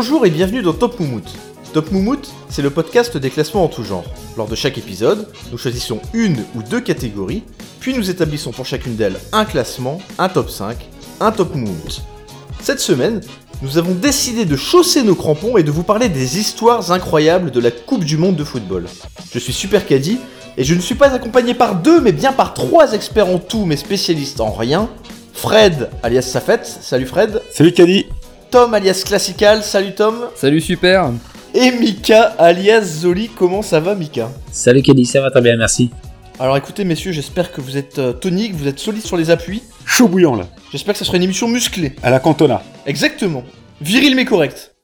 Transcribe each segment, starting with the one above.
Bonjour et bienvenue dans Top Moumout. Top Moumout, c'est le podcast des classements en tout genre. Lors de chaque épisode, nous choisissons une ou deux catégories, puis nous établissons pour chacune d'elles un classement, un top 5, un top Moumout. Cette semaine, nous avons décidé de chausser nos crampons et de vous parler des histoires incroyables de la Coupe du Monde de football. Je suis Super Caddy et je ne suis pas accompagné par deux mais bien par trois experts en tout mais spécialistes en rien. Fred alias Safet, salut Fred. Salut Caddy Tom alias Classical, salut Tom. Salut super Et Mika alias Zoli, comment ça va Mika? Salut Kelly, ça va très bien, merci. Alors écoutez messieurs, j'espère que vous êtes euh, toniques, vous êtes solides sur les appuis. Chaud bouillant là, J'espère que ça sera une émission musclée. à la Cantona. Exactement. Viril mais correct.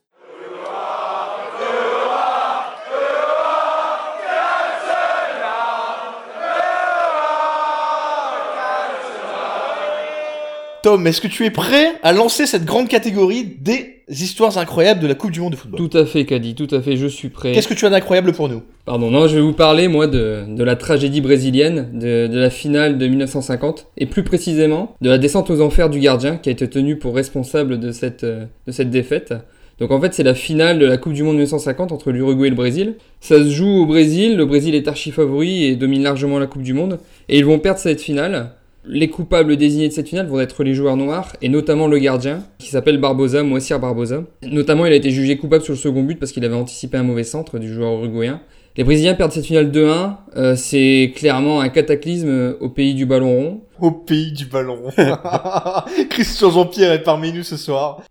Tom, est-ce que tu es prêt à lancer cette grande catégorie des histoires incroyables de la Coupe du Monde de football Tout à fait Caddy, tout à fait, je suis prêt. Qu'est-ce que tu as d'incroyable pour nous? Pardon, non, je vais vous parler moi de, de la tragédie brésilienne, de, de la finale de 1950, et plus précisément de la descente aux enfers du gardien qui a été tenu pour responsable de cette, euh, de cette défaite. Donc en fait c'est la finale de la Coupe du Monde 1950 entre l'Uruguay et le Brésil. Ça se joue au Brésil, le Brésil est archi favori et domine largement la Coupe du Monde, et ils vont perdre cette finale. Les coupables désignés de cette finale vont être les joueurs noirs, et notamment le gardien, qui s'appelle Barbosa, Moacir Barbosa. Notamment, il a été jugé coupable sur le second but parce qu'il avait anticipé un mauvais centre du joueur uruguayen. Les Brésiliens perdent cette finale 2-1, euh, c'est clairement un cataclysme euh, au pays du ballon rond. Au pays du ballon. Christian Jean-Pierre est parmi nous ce soir.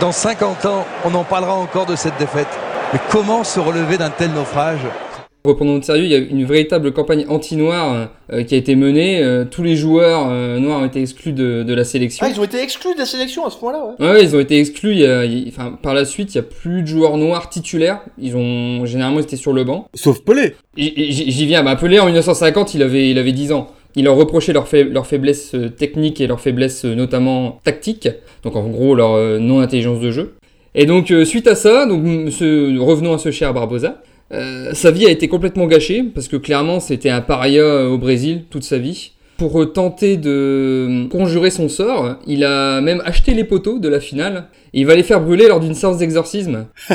Dans 50 ans, on en parlera encore de cette défaite. Mais comment se relever d'un tel naufrage? Reprenons de sérieux, il y a une véritable campagne anti-noire euh, qui a été menée. Euh, tous les joueurs euh, noirs ont été exclus de, de la sélection. Ah, ils ont été exclus de la sélection à ce point-là, ouais. Ouais, ouais, ils ont été exclus. Il y a- il- enfin, par la suite, il y a plus de joueurs noirs titulaires. Ils ont généralement été sur le banc. Sauf Pelé. J'y viens. Bah, Pelé en 1950, il avait, il avait 10 ans. Il leur reprochait leur, leur faiblesse euh, technique et leur faiblesse notamment tactique. Donc en gros leur non-intelligence de jeu. Et donc euh, suite à ça, donc ce- revenons à ce cher Barbosa. Euh, sa vie a été complètement gâchée parce que clairement c'était un paria euh, au Brésil toute sa vie. Pour euh, tenter de conjurer son sort, il a même acheté les poteaux de la finale et il va les faire brûler lors d'une séance d'exorcisme.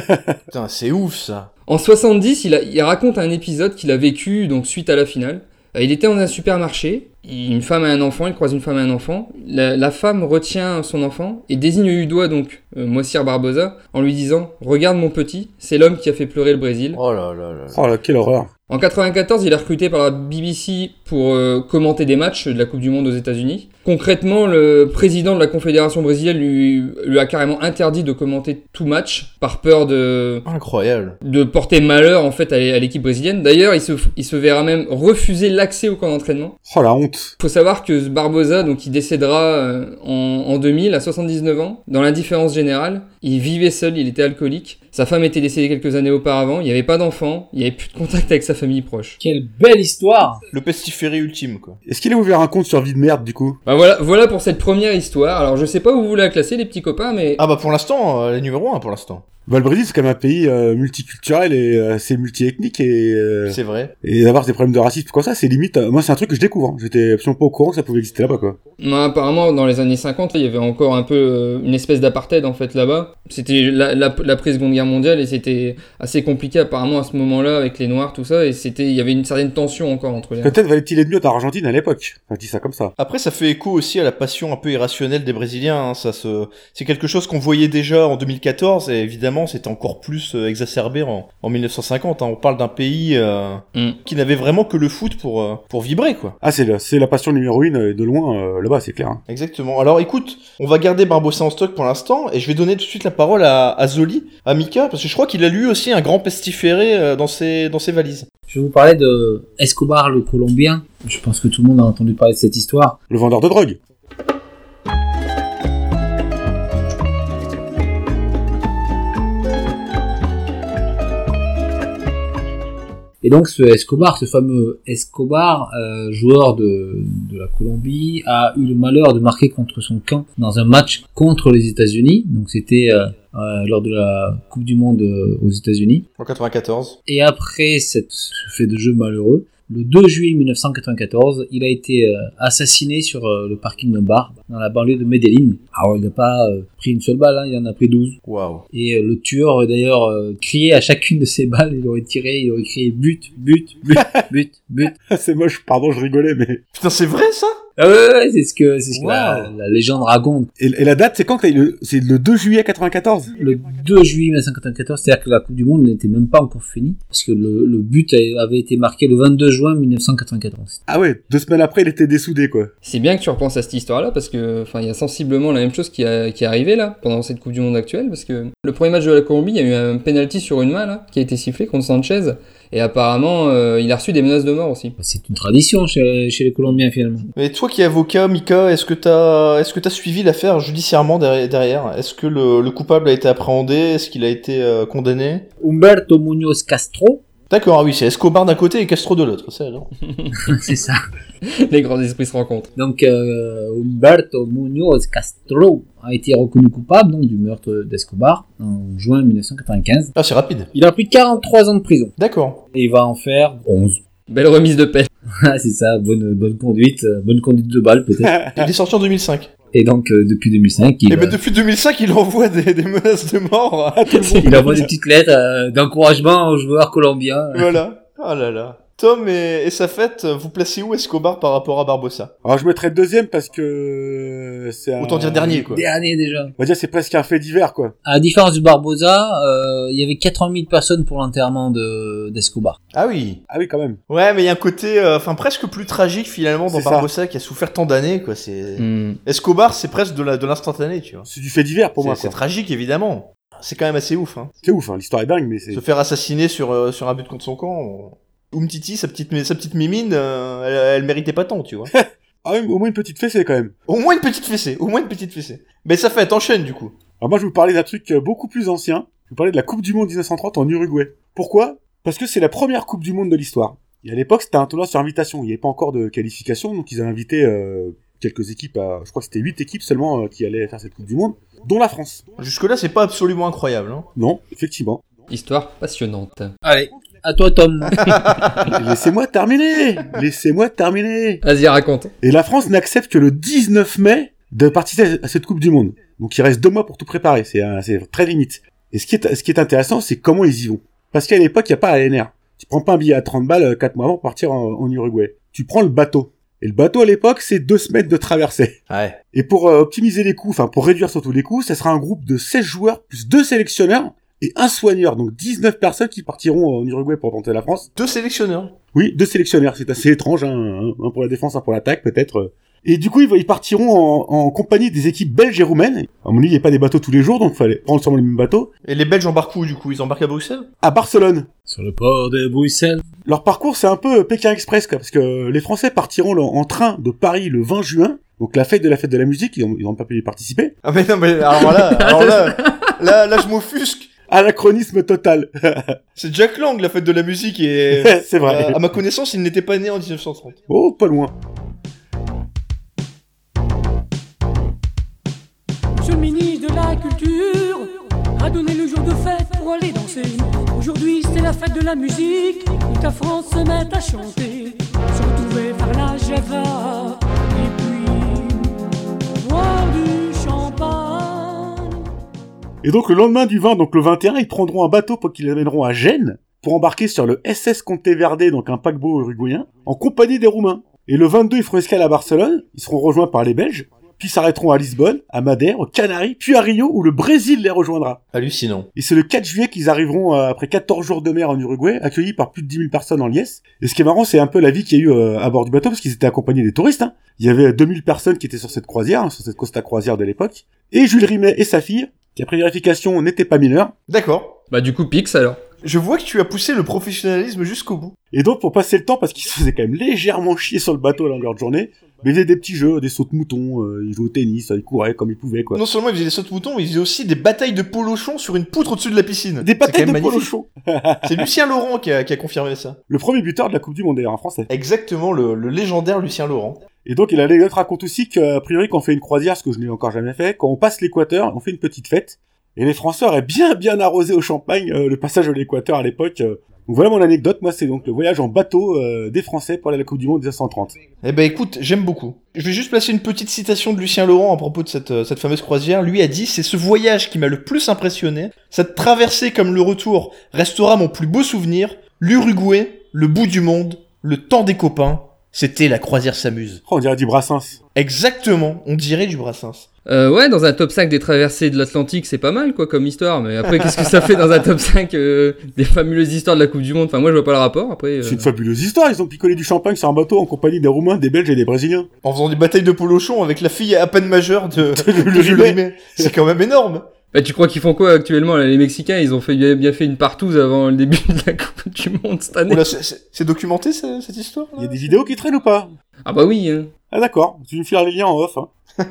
Putain, c'est ouf ça. En 70, il, a- il raconte un épisode qu'il a vécu donc suite à la finale. Euh, Il était dans un supermarché, une femme et un enfant, il croise une femme et un enfant. La, la femme retient son enfant et désigne du doigt donc euh, Moacir Barbosa en lui disant Regarde mon petit, c'est l'homme qui a fait pleurer le Brésil. Oh là là là. là. Oh là, quelle horreur. En 94, il est recruté par la BBC pour euh, commenter des matchs de la Coupe du Monde aux États-Unis. Concrètement, le président de la Confédération brésilienne lui, lui a carrément interdit de commenter tout match par peur de, Incroyable. de porter malheur en fait à l'é- à l'équipe brésilienne. D'ailleurs, il se, il se verra même refuser l'accès au camp d'entraînement. Oh la honte. Faut savoir que Barbosa, donc, il décédera euh, en, en 2000 à 79 ans, dans l'indifférence générale. Il vivait seul, il était alcoolique. Sa femme était décédée quelques années auparavant. Il n'y avait pas d'enfant, il n'y avait plus de contact avec sa famille proche. Quelle belle histoire Le pestiféré ultime, quoi. Est-ce qu'il a ouvert un compte sur vie de merde du coup? Bah voilà, voilà pour cette première histoire. Alors je sais pas où vous la classer les petits copains, mais Ah bah pour l'instant, euh, les numéro 1 pour l'instant. Bah le Brésil c'est quand même un pays euh, multiculturel et euh, assez multiethnique et, euh, C'est vrai. et d'avoir des problèmes de racisme comme ça c'est limite. euh, moi c'est un truc que je découvre. hein. J'étais absolument pas au courant que ça pouvait exister là-bas quoi. Apparemment, dans les années 50, il y avait encore un peu euh, une espèce d'apartheid en fait là-bas. C'était la, la, l'après-seconde guerre mondiale et c'était assez compliqué apparemment à ce moment-là avec les Noirs, tout ça. Et c'était, il y avait une certaine tension encore entre les. Peut-être valait-il être mieux en Argentine à l'époque. Enfin, je dis ça comme ça. Après, ça fait écho aussi à la passion un peu irrationnelle des Brésiliens. hein. Ça se, c'est quelque chose qu'on voyait déjà en 2014 et évidemment, c'était encore plus euh, exacerbé en, en 1950. hein. On parle d'un pays euh, Mm. qui n'avait vraiment que le foot pour euh, pour vibrer, quoi. Ah c'est la, c'est la passion numéro une de loin euh, là-bas c'est clair. hein. Exactement. Alors écoute, on va garder Barbossa en stock pour l'instant et je vais donner tout de suite la parole à, à Zoli, à Mika, parce que je crois qu'il a lui aussi un grand pestiféré euh, dans ses dans ses valises. Je vais vous parler de Escobar le Colombien. Je pense que tout le monde a entendu parler de cette histoire. Le vendeur de drogue. Et donc ce Escobar, ce fameux Escobar, euh, joueur de, de la Colombie, a eu le malheur de marquer contre son camp dans un match contre les États-Unis. Donc c'était euh, euh, lors de la Coupe du Monde aux États-Unis. En 94. Et après cette, ce fait de jeu malheureux, le 2 juillet 1994, il a été euh, assassiné sur euh, le parking d'un bar dans la banlieue de Medellin. Alors il n'a pas euh, pris une seule balle, hein, il en a pris 12. Waouh. Et euh, le tueur aurait d'ailleurs euh, crié à chacune de ses balles, il aurait tiré, il aurait crié but, but, but, but, but. c'est moche, pardon, je rigolais, mais... Putain, c'est vrai ça? Ah ouais, ouais, c'est ce que, c'est ce que la, Wow. la légende raconte. Et, et la date, c'est quand que t'as eu le... C'est le 2 juillet 94 Le 2 juillet 1994, c'est-à-dire que la Coupe du Monde n'était même pas encore finie, parce que le, le but avait été marqué le 22 juin 1994. Ah ouais, deux semaines après, il était dessoudé, quoi. C'est bien que tu repenses à cette histoire-là parce que, enfin, il y a sensiblement la même chose qui, a- qui est arrivée là pendant cette Coupe du Monde actuelle parce que le premier match de la Colombie, il y a eu un penalty sur une main là qui a été sifflé contre Sanchez et apparemment euh, il a reçu des menaces de mort aussi. C'est une tradition chez, chez les Colombiens finalement. Mais toi qui es avocat, Mika, est-ce que t'as est-ce que t'as suivi l'affaire judiciairement derrière, derrière? Est-ce que le, le coupable a été appréhendé? Est-ce qu'il a été euh, condamné? Humberto Muñoz Castro, D'accord, ah oui, c'est Escobar d'un côté et Castro de l'autre, c'est alors. c'est ça. Les grands esprits se rencontrent. Donc euh, Humberto Muñoz Castro a été reconnu coupable donc, du meurtre d'Escobar en juin 1995. Ah, c'est rapide. Il a pris 43 ans de prison D'accord. et il va en faire 11. Belle remise de paix. Ah, c'est ça, bonne, bonne conduite, euh, bonne conduite de balle peut-être. Il est sorti en 2005. Et donc euh, depuis 2005, il, Et euh, depuis 2005, il envoie des, des menaces de mort à tout le monde. il envoie des petites lettres euh, d'encouragement aux joueurs colombiens. Voilà. Oh là là. Tom et, et sa fête, vous placez où Escobar par rapport à Barbossa? Alors je mettrais deuxième parce que c'est un... Autant dire dernier, quoi. Dernier déjà. On va dire c'est presque un fait divers quoi. À la différence du Barbosa, euh, il y avait 80 000 personnes pour l'enterrement de d'Escobar. Ah oui. Ah oui quand même. Ouais, mais il y a un côté, euh, enfin presque plus tragique finalement dans ça. Barbossa qui a souffert tant d'années, quoi. C'est Hmm. Escobar, c'est presque de la de l'instantané, tu vois. C'est du fait divers pour moi. c'est tragique évidemment. C'est quand même assez ouf. Hein. C'est ouf, hein. l'histoire est dingue mais c'est... Se faire assassiner sur euh, sur un but contre son camp. Oumtiti, sa petite sa petite mimine, euh, elle, elle méritait pas tant, tu vois. Ah oui, au moins une petite fessée quand même. au moins une petite fessée, au moins une petite fessée. Mais ça fait, t'enchaînes du coup. Alors moi je vais vous parler d'un truc euh, beaucoup plus ancien. Je vais vous parler de la Coupe du Monde 1930 en Uruguay. Pourquoi? Parce que c'est la première Coupe du Monde de l'histoire. Et à l'époque c'était un tournoi sur invitation. Il n'y avait pas encore de qualification, donc ils avaient invité euh, quelques équipes, à, je crois que c'était huit équipes seulement euh, qui allaient faire cette Coupe du Monde, dont la France. Jusque là, c'est pas absolument incroyable. Hein. Non, effectivement. Histoire passionnante. Allez, à toi Tom. Laissez-moi terminer Laissez-moi terminer Vas-y, raconte. Et la France n'accepte que le 19 mai de participer à cette Coupe du Monde. Donc il reste deux mois pour tout préparer, c'est un- c'est très limite. Et ce qui est, ce qui est intéressant, c'est comment ils y vont. Parce qu'à l'époque, il n'y a pas ANR. Tu prends pas un billet à 30 balles euh, 4 mois avant pour partir en, en Uruguay. Tu prends le bateau. Et le bateau à l'époque, c'est deux semaines de traversée. Ouais. Et pour euh, optimiser les coûts, enfin pour réduire surtout les coûts, ça sera un groupe de 16 joueurs plus deux sélectionneurs et un soigneur. Donc 19 personnes qui partiront en Uruguay pour tenter la France. Deux sélectionneurs. Oui, deux sélectionneurs, c'est assez étrange, hein, un, un pour la défense, un pour l'attaque peut-être. Et du coup, ils, partiront en, en compagnie des équipes belges et roumaines. À mon avis, il n'y a pas des bateaux tous les jours, donc il fallait prendre sûrement les mêmes bateaux. Et les Belges embarquent où du coup? Ils embarquent à Bruxelles? À Barcelone. Sur le port de Bruxelles. Leur parcours, c'est un peu Pékin Express, quoi, parce que les Français partiront là, en train de Paris le 20 juin, donc la fête de la fête de la musique, ils n'ont pas pu y participer. Ah mais non mais alors là, alors là, là, là je m'offusque. Anachronisme total. C'est Jack Lang la fête de la musique et c'est vrai. euh, à ma connaissance il n'était pas né en 1930. Oh, pas loin. Monsieur le ministre de la Culture a donné le jour de fête pour aller danser. Aujourd'hui c'est la fête de la musique, toute la France se met à chanter. Se retrouver par la Java Et donc le lendemain du 20, donc le 21, ils prendront un bateau pour qu'ils amèneront à Gênes pour embarquer sur le SS Conteverde, donc un paquebot uruguayen, en compagnie des Roumains. Et le 22, ils feront escale à Barcelone, ils seront rejoints par les Belges, puis s'arrêteront à Lisbonne, à Madère, aux Canaries, puis à Rio, où le Brésil les rejoindra. Hallucinant. Et c'est le 4 juillet qu'ils arriveront, euh, après 14 jours de mer en Uruguay, accueillis par plus de 10 000 personnes en liesse. Et ce qui est marrant, c'est un peu la vie qu'il y a eu euh, à bord du bateau, parce qu'ils étaient accompagnés des touristes. hein. Il y avait 2000 personnes qui étaient sur cette croisière, hein, sur cette Costa Croisière de l'époque. Et Jules Rimet et sa fille, qui après vérification n'étaient pas mineurs. D'accord. Bah du coup, Pix alors. Je vois que tu as poussé le professionnalisme jusqu'au bout. Et donc, pour passer le temps, parce qu'ils se faisaient quand même légèrement chier sur le bateau à longueur de journée, mais ils faisaient des petits jeux, des sauts de moutons, euh, ils jouaient au tennis, ils couraient comme ils pouvaient, quoi. Non seulement ils faisaient des sauts de moutons, mais ils faisaient aussi des batailles de polochons sur une poutre au-dessus de la piscine. Des patates de même polo magnifique. chaud. C'est Lucien Laurent qui a, qui a confirmé ça. Le premier buteur de la Coupe du Monde, d'ailleurs, en français. Exactement, le, le légendaire Lucien Laurent. Et donc, l'anecdote raconte aussi qu'a priori, quand on fait une croisière, ce que je n'ai encore jamais fait, quand on passe l'équateur, on fait une petite fête. Et les Français auraient bien, bien arrosé au champagne euh, le passage de l'équateur à l'époque. euh, Donc voilà mon anecdote, moi c'est donc le voyage en bateau euh, des Français pour aller à la Coupe du Monde 1930. Eh ben écoute, j'aime beaucoup. Je vais juste placer une petite citation de Lucien Laurent à propos de cette, cette fameuse croisière. Lui a dit c'est ce voyage qui m'a le plus impressionné. Cette traversée comme le retour restera mon plus beau souvenir. L'Uruguay, le bout du monde, le temps des copains. C'était la croisière s'amuse. Oh, on dirait du Brassens. Exactement, on dirait du Brassens. Euh, ouais, dans un top 5 des traversées de l'Atlantique, c'est pas mal, quoi, comme histoire. Mais après, qu'est-ce que ça fait dans un top 5 euh, des fabuleuses histoires de la Coupe du Monde? Enfin, moi, je vois pas le rapport. Après, euh, C'est une fabuleuse histoire, ils ont picolé du champagne sur un bateau en compagnie des Roumains, des Belges et des Brésiliens. En faisant des batailles de polochon avec la fille à peine majeure de, Le de Jules Rimet. Rimet. C'est quand même énorme. Bah, tu crois qu'ils font quoi actuellement là, Les Mexicains, ils ont fait bien, bien fait une partouze avant le début de la Coupe du Monde cette année. Oula, c'est- documenté ce- cette histoire Il y a des vidéos qui traînent ou pas? Ah bah oui. hein. Ah d'accord, tu nous files les liens en off. Hein.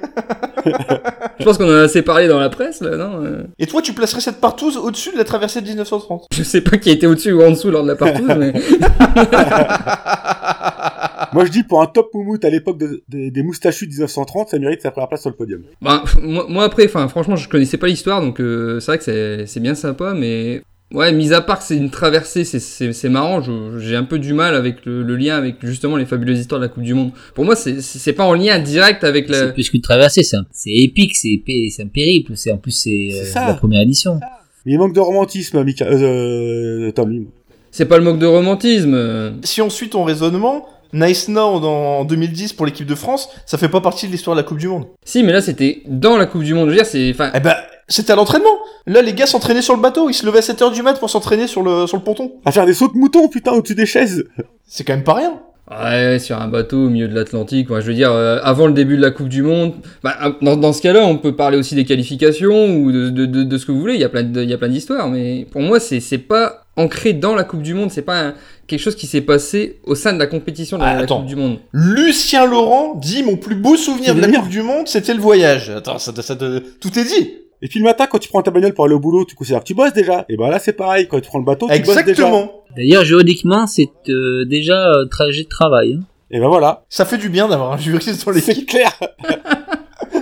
Je pense qu'on en a assez parlé dans la presse, là, non Euh, Et toi, tu placerais cette partouze au-dessus de la traversée de 1930 Je sais pas qui a été au-dessus ou en dessous lors de la partouze, mais Moi je dis pour un top moumoute à l'époque de- de- des moustachus de 1930, ça mérite sa première place sur le podium. bah, moi, moi, après, enfin, franchement, je connaissais pas l'histoire, donc euh, c'est vrai que c'est- c'est bien sympa, mais ouais, mis à part que c'est une traversée, c'est- c'est c'est marrant. je- J'ai un peu du mal avec le, le lien avec justement les fabuleuses histoires de la Coupe du Monde. Pour moi, c'est c'est pas en lien direct avec la. C'est plus qu'une traversée, c'est un- c'est épique, c'est un périple, c'est en plus c'est euh, ça. la première édition. Mais il manque de romantisme, Mika, euh, Tom. C'est pas le manque de romantisme. Si on suit ton raisonnement, Nice Now dans- en 2010 pour l'équipe de France, ça fait pas partie de l'histoire de la Coupe du Monde. Si, mais là, c'était dans la Coupe du Monde. Je veux dire, c'est. Enfin, Eh ben, c'était à l'entraînement. Là, les gars s'entraînaient sur le bateau. Ils se levaient à 7h du mat pour s'entraîner sur le, sur le ponton. À faire des sauts de mouton, putain, au-dessus des chaises. C'est quand même pas rien. Ouais, sur un bateau au milieu de l'Atlantique. Ouais, je veux dire, euh, avant le début de la Coupe du Monde, bah, euh, dans, dans ce cas-là, on peut parler aussi des qualifications ou de, de, de, de ce que vous voulez. Il y a plein de- il y a plein d'histoires, mais pour moi, c'est c'est pas ancré dans la Coupe du Monde. C'est pas un- quelque chose qui s'est passé au sein de la compétition de la, Ah, la attends. Coupe du Monde. Lucien Laurent dit mon plus beau souvenir de la Coupe du Monde, c'était le voyage. Attends, ça, tout est dit. Et puis le matin, quand tu prends ta bagnole pour aller au boulot, tu considères que tu bosses déjà. Et ben là, c'est pareil, quand tu prends le bateau, tu bosses déjà. Exactement. D'ailleurs, juridiquement, c'est euh, déjà un trajet de travail. hein. Et ben voilà. Ça fait du bien d'avoir un juriste dans C'est l'équipe. clair.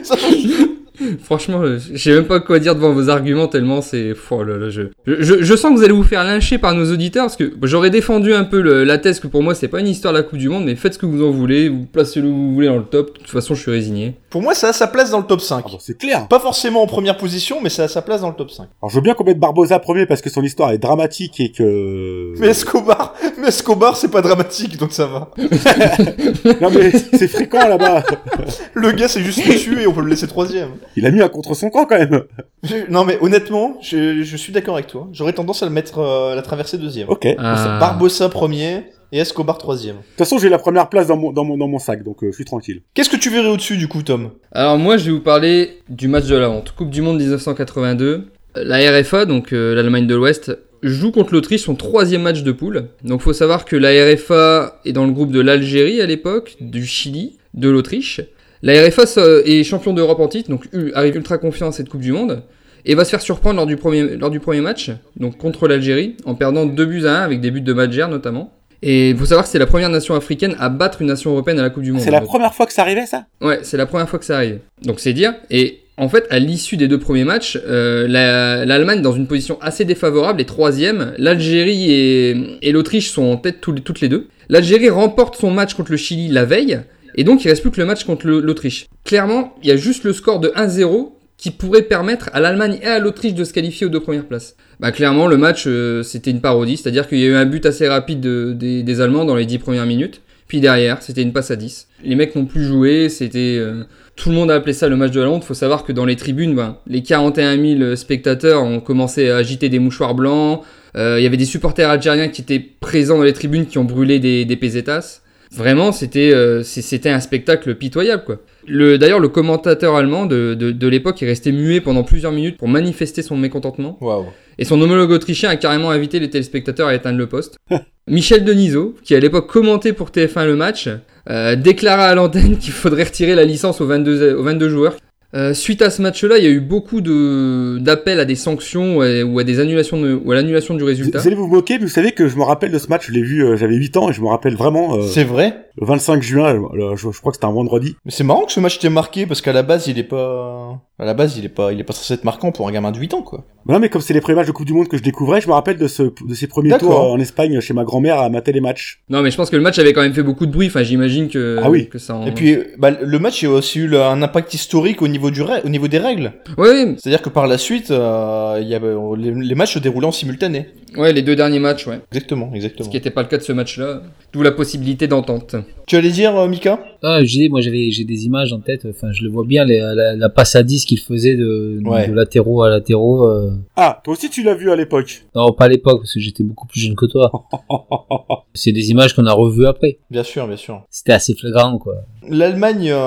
Ça- Franchement, je sais même pas quoi dire devant vos arguments tellement c'est. Oh là là, je... Je, je- sens que vous allez vous faire lyncher par nos auditeurs parce que j'aurais défendu un peu le- la thèse que pour moi c'est pas une histoire de la Coupe du Monde, mais faites ce que vous en voulez, vous placez-le où vous voulez dans le top. De toute façon, je suis résigné. Pour moi, ça a sa place dans le top 5. Ah bon, c'est clair. Pas forcément en première position, mais ça a sa place dans le top 5. Alors je veux bien qu'on mette Barbosa premier parce que son histoire est dramatique et que... Mais Escobar, mais Escobar, c'est pas dramatique, donc ça va. Non mais c'est fréquent là-bas. Le gars, c'est juste tué et on peut le laisser troisième. Il a mis un contre son camp quand même. Je- Non, mais honnêtement, je, je suis d'accord avec toi. J'aurais tendance à le mettre euh, la traversée deuxième. Ok. Ah. Barbossa premier et Escobar troisième? toute façon, j'ai la première place dans mon, dans mon, dans mon sac, donc euh, je suis tranquille. Qu'est-ce que tu verrais au-dessus du coup, Tom? Alors moi, je vais vous parler du match de la honte. Coupe du Monde 1982. La RFA, donc euh, l'Allemagne de l'Ouest, joue contre l'Autriche son troisième match de poule. Donc faut savoir que la RFA est dans le groupe de l'Algérie à l'époque, du Chili, de l'Autriche. La RFA est champion d'Europe en titre, donc arrive ultra confiant à cette Coupe du Monde. Et va se faire surprendre lors du premier, lors du premier match, donc contre l'Algérie, en perdant 2 buts à 1 avec des buts de Madjer notamment. Et il faut savoir que c'est la première nation africaine à battre une nation européenne à la Coupe du Monde. C'est la Donc- première fois que ça arrivait ça? Ouais, c'est la première fois que ça arrive. Donc c'est dire. Et en fait, à l'issue des deux premiers matchs, euh, la- l'Allemagne dans une position assez défavorable est troisième. L'Algérie et, et l'Autriche sont en tête toutes les deux. L'Algérie remporte son match contre le Chili la veille. Et donc il reste plus que le match contre l'Autriche. Clairement, il y a juste le score de 1-0 qui pourrait permettre à l'Allemagne et à l'Autriche de se qualifier aux deux premières places. Bah clairement, le match, euh, c'était une parodie, c'est-à-dire qu'il y a eu un but assez rapide de- des, des Allemands dans les 10 premières minutes. Puis derrière, c'était une passe à 10. Les mecs n'ont plus joué, c'était... euh, tout le monde a appelé ça le match de la honte. Faut savoir que dans les tribunes, ben, les 41 000 spectateurs ont commencé à agiter des mouchoirs blancs. Euh, Il y avait des supporters algériens qui étaient présents dans les tribunes qui ont brûlé des, des pesetas. Vraiment, c'était euh, c'était un spectacle pitoyable, quoi. Le- D'ailleurs, le commentateur allemand de, de, de l'époque est resté muet pendant plusieurs minutes pour manifester son mécontentement. Waouh. Et son homologue autrichien a carrément invité les téléspectateurs à éteindre le poste. Michel Denisot, qui à l'époque commentait pour TF1 le match, euh, déclara à l'antenne qu'il faudrait retirer la licence aux 22, aux 22 joueurs. Euh, suite à ce match-là, il y a eu beaucoup de- d'appels à des sanctions ou à, ou à des annulations de- ou à l'annulation du Vous, résultat. vous allez vous moquer, mais vous savez que je me rappelle de ce match, je l'ai vu, euh, j'avais 8 ans et je me rappelle vraiment. euh, C'est vrai Le 25 juin, le- je, je crois que c'était un vendredi. Mais c'est marrant que ce match t'ait marqué parce qu'à la base il est pas, à la base il est pas, il est pas censé être marquant pour un gamin de 8 ans quoi. Non, mais comme c'est les premiers matchs de Coupe du Monde que je découvrais, je me rappelle de, ce, de ces premiers tours euh, en Espagne chez ma grand-mère à mater les matchs. Non, mais je pense que le match avait quand même fait beaucoup de bruit. Enfin, j'imagine que, Ah oui. que ça en... Et puis bah, le match a aussi eu le- un impact historique au niveau du, au niveau des règles. Ouais, C'est-à-dire que par la suite, euh, il y avait, les, les matchs se déroulaient en simultané. ouais, les deux derniers matchs, ouais. Exactement, Ce exactement. qui n'était pas le cas de ce match-là. D'où la possibilité d'entente. Tu allais dire euh, Mika? Ah, j'ai, moi j'avais, j'ai des images en tête. Enfin, je le vois bien, les- la, la passe à 10 qu'il faisait de, Ouais. de latéraux à latéraux. euh. Ah, toi aussi tu l'as vu à l'époque. Non, pas à l'époque parce que j'étais beaucoup plus jeune que toi. C'est des images qu'on a revues après. Bien sûr, bien sûr. C'était assez flagrant, quoi. L'Allemagne, euh,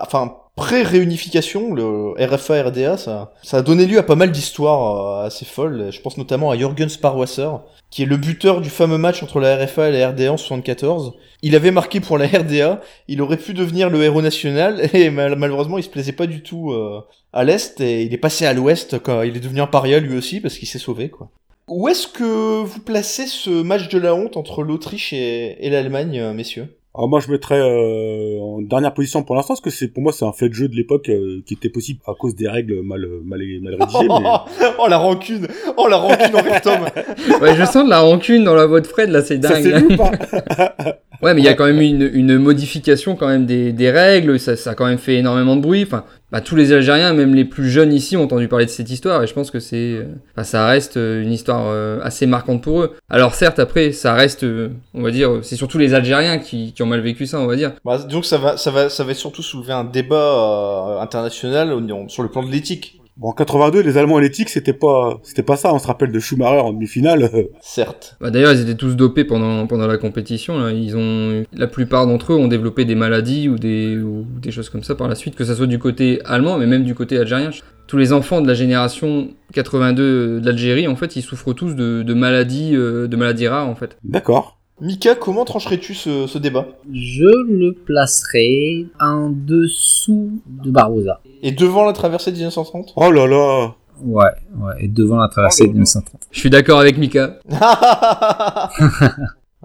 enfin pré-réunification, le RFA-RDA, ça, ça a donné lieu à pas mal d'histoires euh, assez folles. Je pense notamment à Jürgen Sparwasser, qui est le buteur du fameux match entre la RFA et la RDA en 74. Il avait marqué pour la RDA, il aurait pu devenir le héros national, et mal- malheureusement il se plaisait pas du tout euh, à l'Est, et il est passé à l'Ouest quand il est devenu un paria lui aussi, parce qu'il s'est sauvé, quoi. Où est-ce que vous placez ce match de la honte entre l'Autriche et, et l'Allemagne, euh, messieurs? Alors moi je mettrais euh, en dernière position pour l'instant parce que c'est pour moi c'est un fait de jeu de l'époque euh, qui était possible à cause des règles mal mal, mal rédigées. mais... oh la rancune Oh la rancune envers Tom Ouais, je sens de la rancune dans la voix de Fred, là, c'est dingue. pas Ouais, mais il y a quand même une, une modification quand même des, des règles, ça, ça a quand même fait énormément de bruit. Enfin, bah, tous les Algériens, même les plus jeunes ici, ont entendu parler de cette histoire, et je pense que c'est, euh, ça reste euh, une histoire euh, assez marquante pour eux. Alors certes, après, ça reste, on va dire, c'est surtout les Algériens qui, ont mal vécu ça, on va dire. bah, Donc ça va, ça, va, ça va surtout soulever un débat international sur le plan de l'éthique, Bon en 82 les Allemands et l'éthique c'était pas c'était pas ça. On se rappelle de Schumacher en demi-finale. certes. Bah, D'ailleurs, ils étaient tous dopés pendant, pendant la compétition. Là. Ils ont, la plupart d'entre eux ont développé des maladies ou des, ou des choses comme ça par la suite, que ça soit du côté allemand, mais même du côté algérien. Tous les enfants de la génération 82 de l'Algérie, en fait, ils souffrent tous de, de maladies, euh, de maladies rares, en fait. D'accord. Mika, comment trancherais-tu ce, ce débat? Je le placerai en dessous de Barbosa. Et devant la traversée de 1930 Oh là là. Ouais, ouais, et devant la traversée Oh de là là. 1930. Je suis d'accord avec Mika.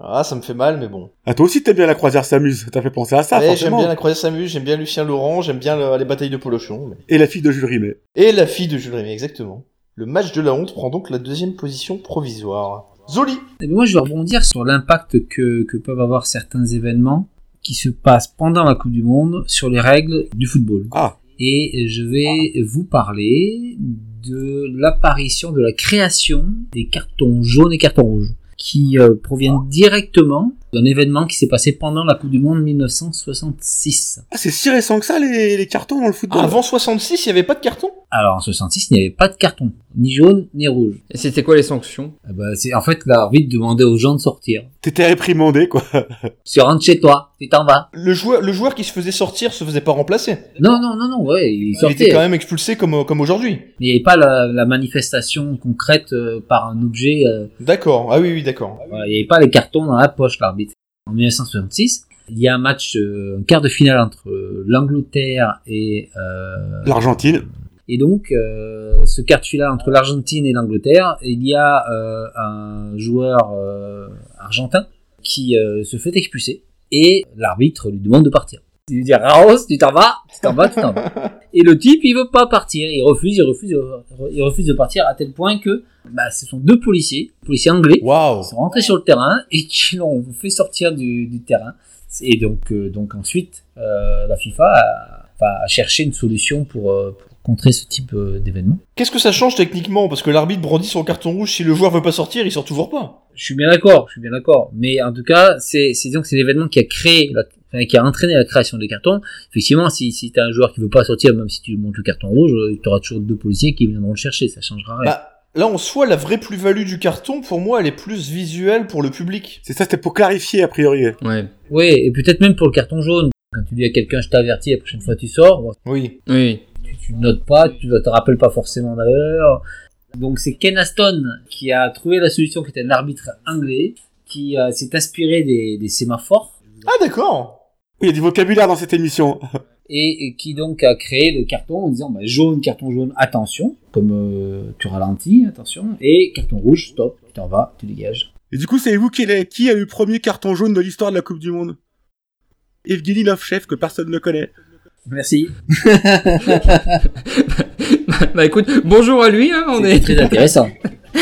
Ah, ça me fait mal, mais bon. Ah toi aussi t'aimes bien la croisière s'amuse. T'as fait penser à ça Ouais, j'aime bien la croisière s'amuse, j'aime bien Lucien Laurent, j'aime bien le- les batailles de Polochon. mais- Et la fille de Jules Rimet. Et la fille de Jules Rimet, exactement. Le match de la honte prend donc la deuxième position provisoire. Zoli Et moi, je vais rebondir sur l'impact que, que peuvent avoir certains événements qui se passent pendant la Coupe du Monde sur les règles du football. Ah. Et je vais vous parler de l'apparition, de la création des cartons jaunes et cartons rouges, qui euh, proviennent directement d'un événement qui s'est passé pendant la Coupe du Monde 1966. Ah c'est si récent que ça les, les cartons dans le football. Ah, Avant 66, il n'y avait pas de carton Alors en 66, il n'y avait pas de carton, ni jaune ni rouge. Et c'était quoi les sanctions? Eh ben, c'est en fait l'arbitre demandait aux gens de sortir. T'étais réprimandé quoi. Tu rentres chez toi, tu t'en vas. le joueur, le joueur qui se faisait sortir se faisait pas remplacer. Non, non, non, non, ouais, il Il sortait. était quand même expulsé comme, comme aujourd'hui. Il n'y avait pas la, la manifestation concrète euh, par un objet. euh, D'accord, ah oui, oui, d'accord. il n'y avait pas les cartons dans la poche, l'arbitre. En 1966, il y a un match, euh, un quart de finale entre euh, l'Angleterre et... euh, L'Argentine. et donc, ce quart de finale entre l'Argentine et l'Angleterre, il y a un joueur argentin qui se fait expulser et l'arbitre lui demande de partir. Il lui dit Raos, tu t'en vas, tu t'en vas, tu t'en vas. Et le type, il veut pas partir, il refuse, il refuse, il refuse de partir à tel point que bah, ce sont deux policiers, policiers anglais, Waouh qui sont rentrés sur le terrain et qui l'ont fait sortir du, du terrain. Et donc, euh, donc ensuite, euh, la FIFA a, a cherché une solution pour, euh, pour contrer ce type euh, d'événement. Qu'est-ce que ça change techniquement? Parce que l'arbitre brandit son carton rouge, si le joueur veut pas sortir, il sort toujours pas. Je suis bien d'accord, je suis bien d'accord. Mais en tout cas, c'est donc c'est l'événement qui a créé, la, enfin, qui a entraîné la création des cartons. Effectivement, si si t'as un joueur qui veut pas sortir, même si tu lui montres le carton rouge, tu auras toujours deux policiers qui viendront le chercher. Ça changera rien. Bah, là, en soi, la vraie plus-value du carton, pour moi, elle est plus visuelle pour le public. C'est ça c'était pour clarifier a priori. Ouais. Oui, et peut-être même pour le carton jaune. Quand tu dis à quelqu'un, je t'avertis, la prochaine fois tu sors, Oui. Oui. Tu, tu notes pas, tu te rappelles pas forcément d'ailleurs. Donc c'est Ken Aston qui a trouvé la solution, qui était un arbitre anglais, qui euh, s'est inspiré des, des sémaphores Ah, d'accord Il y a du vocabulaire dans cette émission. et, et qui donc a créé le carton en disant bah, jaune, carton jaune, attention, comme euh, tu ralentis, attention, et carton rouge, stop, tu t'en vas, tu dégages. Et du coup, savez-vous qui, est- qui a eu le premier carton jaune de l'histoire de la Coupe du Monde? Evgeny Lovchev, que personne ne connaît. Merci. bah écoute, bonjour à lui, hein, on est... très intéressant.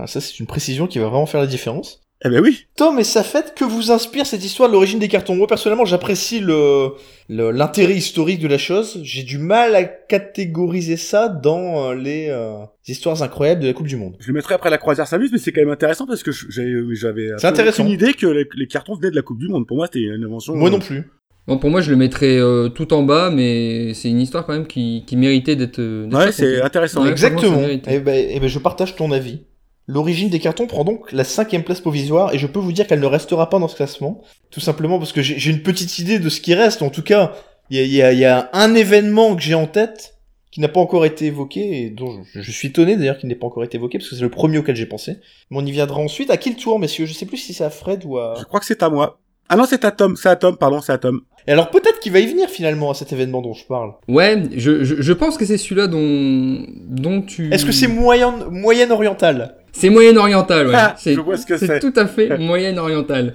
Ah, ça, c'est une précision qui va vraiment faire la différence. Eh ben oui. Tom et Safet, que vous inspire cette histoire de l'origine des cartons Moi, personnellement, j'apprécie le le- l'intérêt historique de la chose. J'ai du mal à catégoriser ça dans euh, les euh, histoires incroyables de la Coupe du Monde. Je le mettrai après la croisière s'amuse, mais c'est quand même intéressant parce que j'avais j'avais C'est intéressant. une idée que les, les cartons venaient de la Coupe du Monde. Pour moi, c'était une invention. Moi euh, non plus. Bon, pour moi, je le mettrais euh, tout en bas, mais c'est une histoire quand même qui, qui méritait d'être... euh, Ouais, c'est intéressant. Ouais. Exactement. franchement, ça mérite. Et ben, eh ben, je partage ton avis. L'origine des cartons prend donc la cinquième place provisoire et je peux vous dire qu'elle ne restera pas dans ce classement. Tout simplement parce que j'ai j'ai une petite idée de ce qui reste. En tout cas, il y a, il y a- il y a un événement que j'ai en tête qui n'a pas encore été évoqué et dont je, je suis étonné d'ailleurs qu'il n'ait pas encore été évoqué parce que c'est le premier auquel j'ai pensé. Mais on y viendra ensuite. À qui le tour, messieurs? Je sais plus si c'est à Fred ou à... Je crois que c'est à moi. Ah non, c'est à Tom. C'est à Tom, pardon, c'est à Tom. Et alors peut-être qu'il va y venir finalement à cet événement dont je parle. Ouais, je, je, je pense que c'est celui-là dont, dont tu... Est-ce que c'est moyen, moyenne orientale? C'est Moyen-Oriental, ouais. Ah, c'est je vois ce que c'est c'est. tout à fait Moyen-Oriental.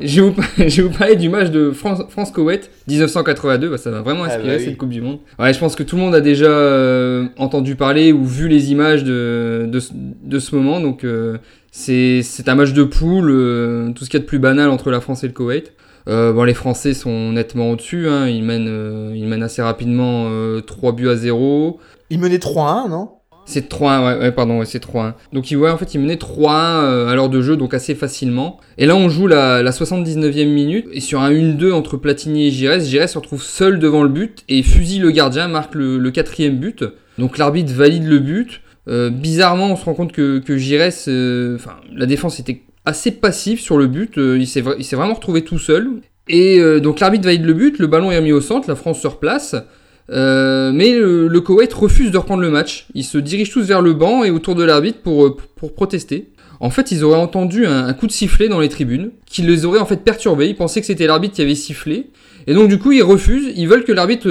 je, vais vous, je vais vous parler du match de France- France-Koweït 1982. Bah, ça m'a vraiment Ah inspiré bah oui. cette Coupe du Monde. Ouais, je pense que tout le monde a déjà euh, entendu parler ou vu les images de, de, ce- de ce moment. Donc, euh, c'est c'est un match de poule, euh, tout ce qu'il y a de plus banal entre la France et le Koweït. Euh, bon, les Français sont nettement au-dessus. Hein. Ils, mènent, euh, ils mènent assez rapidement euh, 3 buts à 0. Il menait 3-1, non? C'est 3-1, ouais, ouais, pardon, ouais, c'est 3-1. Donc, ouais, en fait, il menait 3-1 euh, à l'heure de jeu, donc assez facilement. Et là, on joue la, la 79e minute, et sur un 1-2 entre Platini et Giresse, Giresse se retrouve seul devant le but, et fusille le gardien, marque le, le quatrième but. Donc, l'arbitre valide le but. Euh, bizarrement, on se rend compte que, que Giresse, euh, enfin, la défense était assez passive sur le but, euh, il s'est vraiment retrouvé tout seul. Et euh, donc, l'arbitre valide le but, le ballon est remis au centre, la France se replace. Euh, mais le, le Koweït refuse de reprendre le match. Ils se dirigent tous vers le banc et autour de l'arbitre pour, protester. En fait, ils auraient entendu un, coup de sifflet dans les tribunes, qui les aurait en fait perturbés. Ils pensaient que c'était l'arbitre qui avait sifflé. Et donc, du coup, ils refusent. Ils veulent que l'arbitre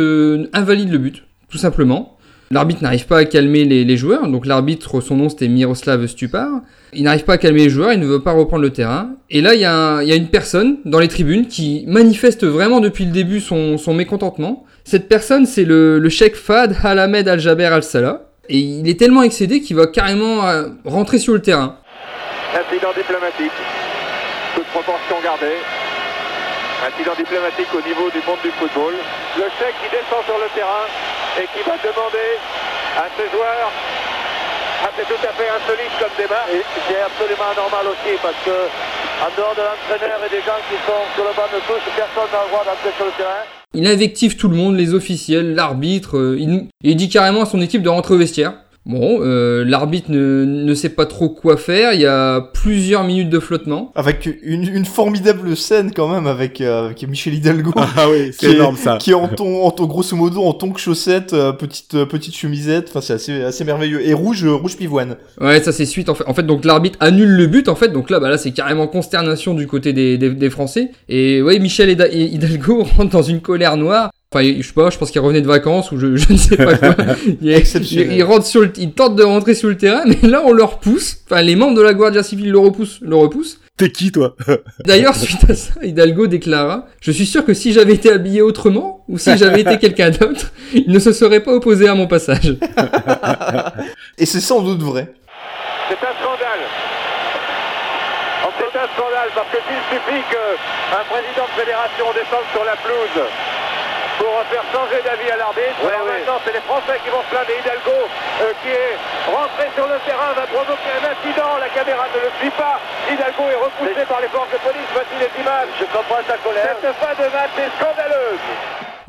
invalide le but, tout simplement. L'arbitre n'arrive pas à calmer les, joueurs. Donc, l'arbitre, son nom c'était Miroslav Stupar. Il n'arrive pas à calmer les joueurs. Il ne veut pas reprendre le terrain. Et là, il y, a une personne dans les tribunes qui manifeste vraiment depuis le début son, mécontentement. Cette personne, c'est le, le cheikh Fad Al-Ahmed Al-Jaber Al-Salah. Et il est tellement excédé qu'il va carrément euh, rentrer sur le terrain. Incident diplomatique au niveau du monde du football. Le chèque qui descend sur le terrain et qui va demander à ses joueurs. Ah, c'est tout à fait insolite comme débat. Et c'est absolument anormal aussi parce que, en dehors de l'entraîneur et des gens qui sont sur le banc de touche, personne n'a le droit d'entrer sur le terrain. Il invective tout le monde, les officiels, l'arbitre. euh, il, il dit carrément à son équipe de rentrer au vestiaire. Bon, euh, l'arbitre ne, ne sait pas trop quoi faire. Il y a plusieurs minutes de flottement. Avec une, une formidable scène quand même avec, euh, avec Michel Hidalgo. Ah oui, qui c'est énorme ça. Qui est en ton, en ton grosso modo en tongs chaussettes, euh, petite euh, petite chemisette. Enfin, c'est assez assez merveilleux. Et rouge euh, rouge pivoine. Ouais, ça c'est suite en fait. En fait, donc l'arbitre annule le but en fait. Donc là, bah là, c'est carrément consternation du côté des, des, des Français. Et ouais, Michel Hida- Hidalgo rentre dans une colère noire. Enfin, je sais pas, je pense qu'il revenait de vacances ou je, je ne sais pas quoi. il, Exceptionnel. il, il rentre sur le, il tente de rentrer sur le terrain, mais là on le repousse. Enfin, les membres de la Guardia Civile le repoussent, le repoussent. T'es qui toi? D'ailleurs, suite à ça, Hidalgo déclara Je suis sûr que si j'avais été habillé autrement, ou si j'avais été quelqu'un d'autre, il ne se serait pas opposé à mon passage. Et c'est sans doute vrai. C'est un scandale. C'est un scandale parce que s'il suffit qu'un président de fédération descende sur la pelouse pour faire changer d'avis à l'arbitre, alors maintenant c'est les Français qui vont se plaindre Hidalgo euh, qui est rentré sur le terrain va provoquer un incident, la caméra ne le suit pas, Hidalgo est repoussé par les forces de police, voici les images. Je comprends ta colère. Cette fin de match est scandaleuse.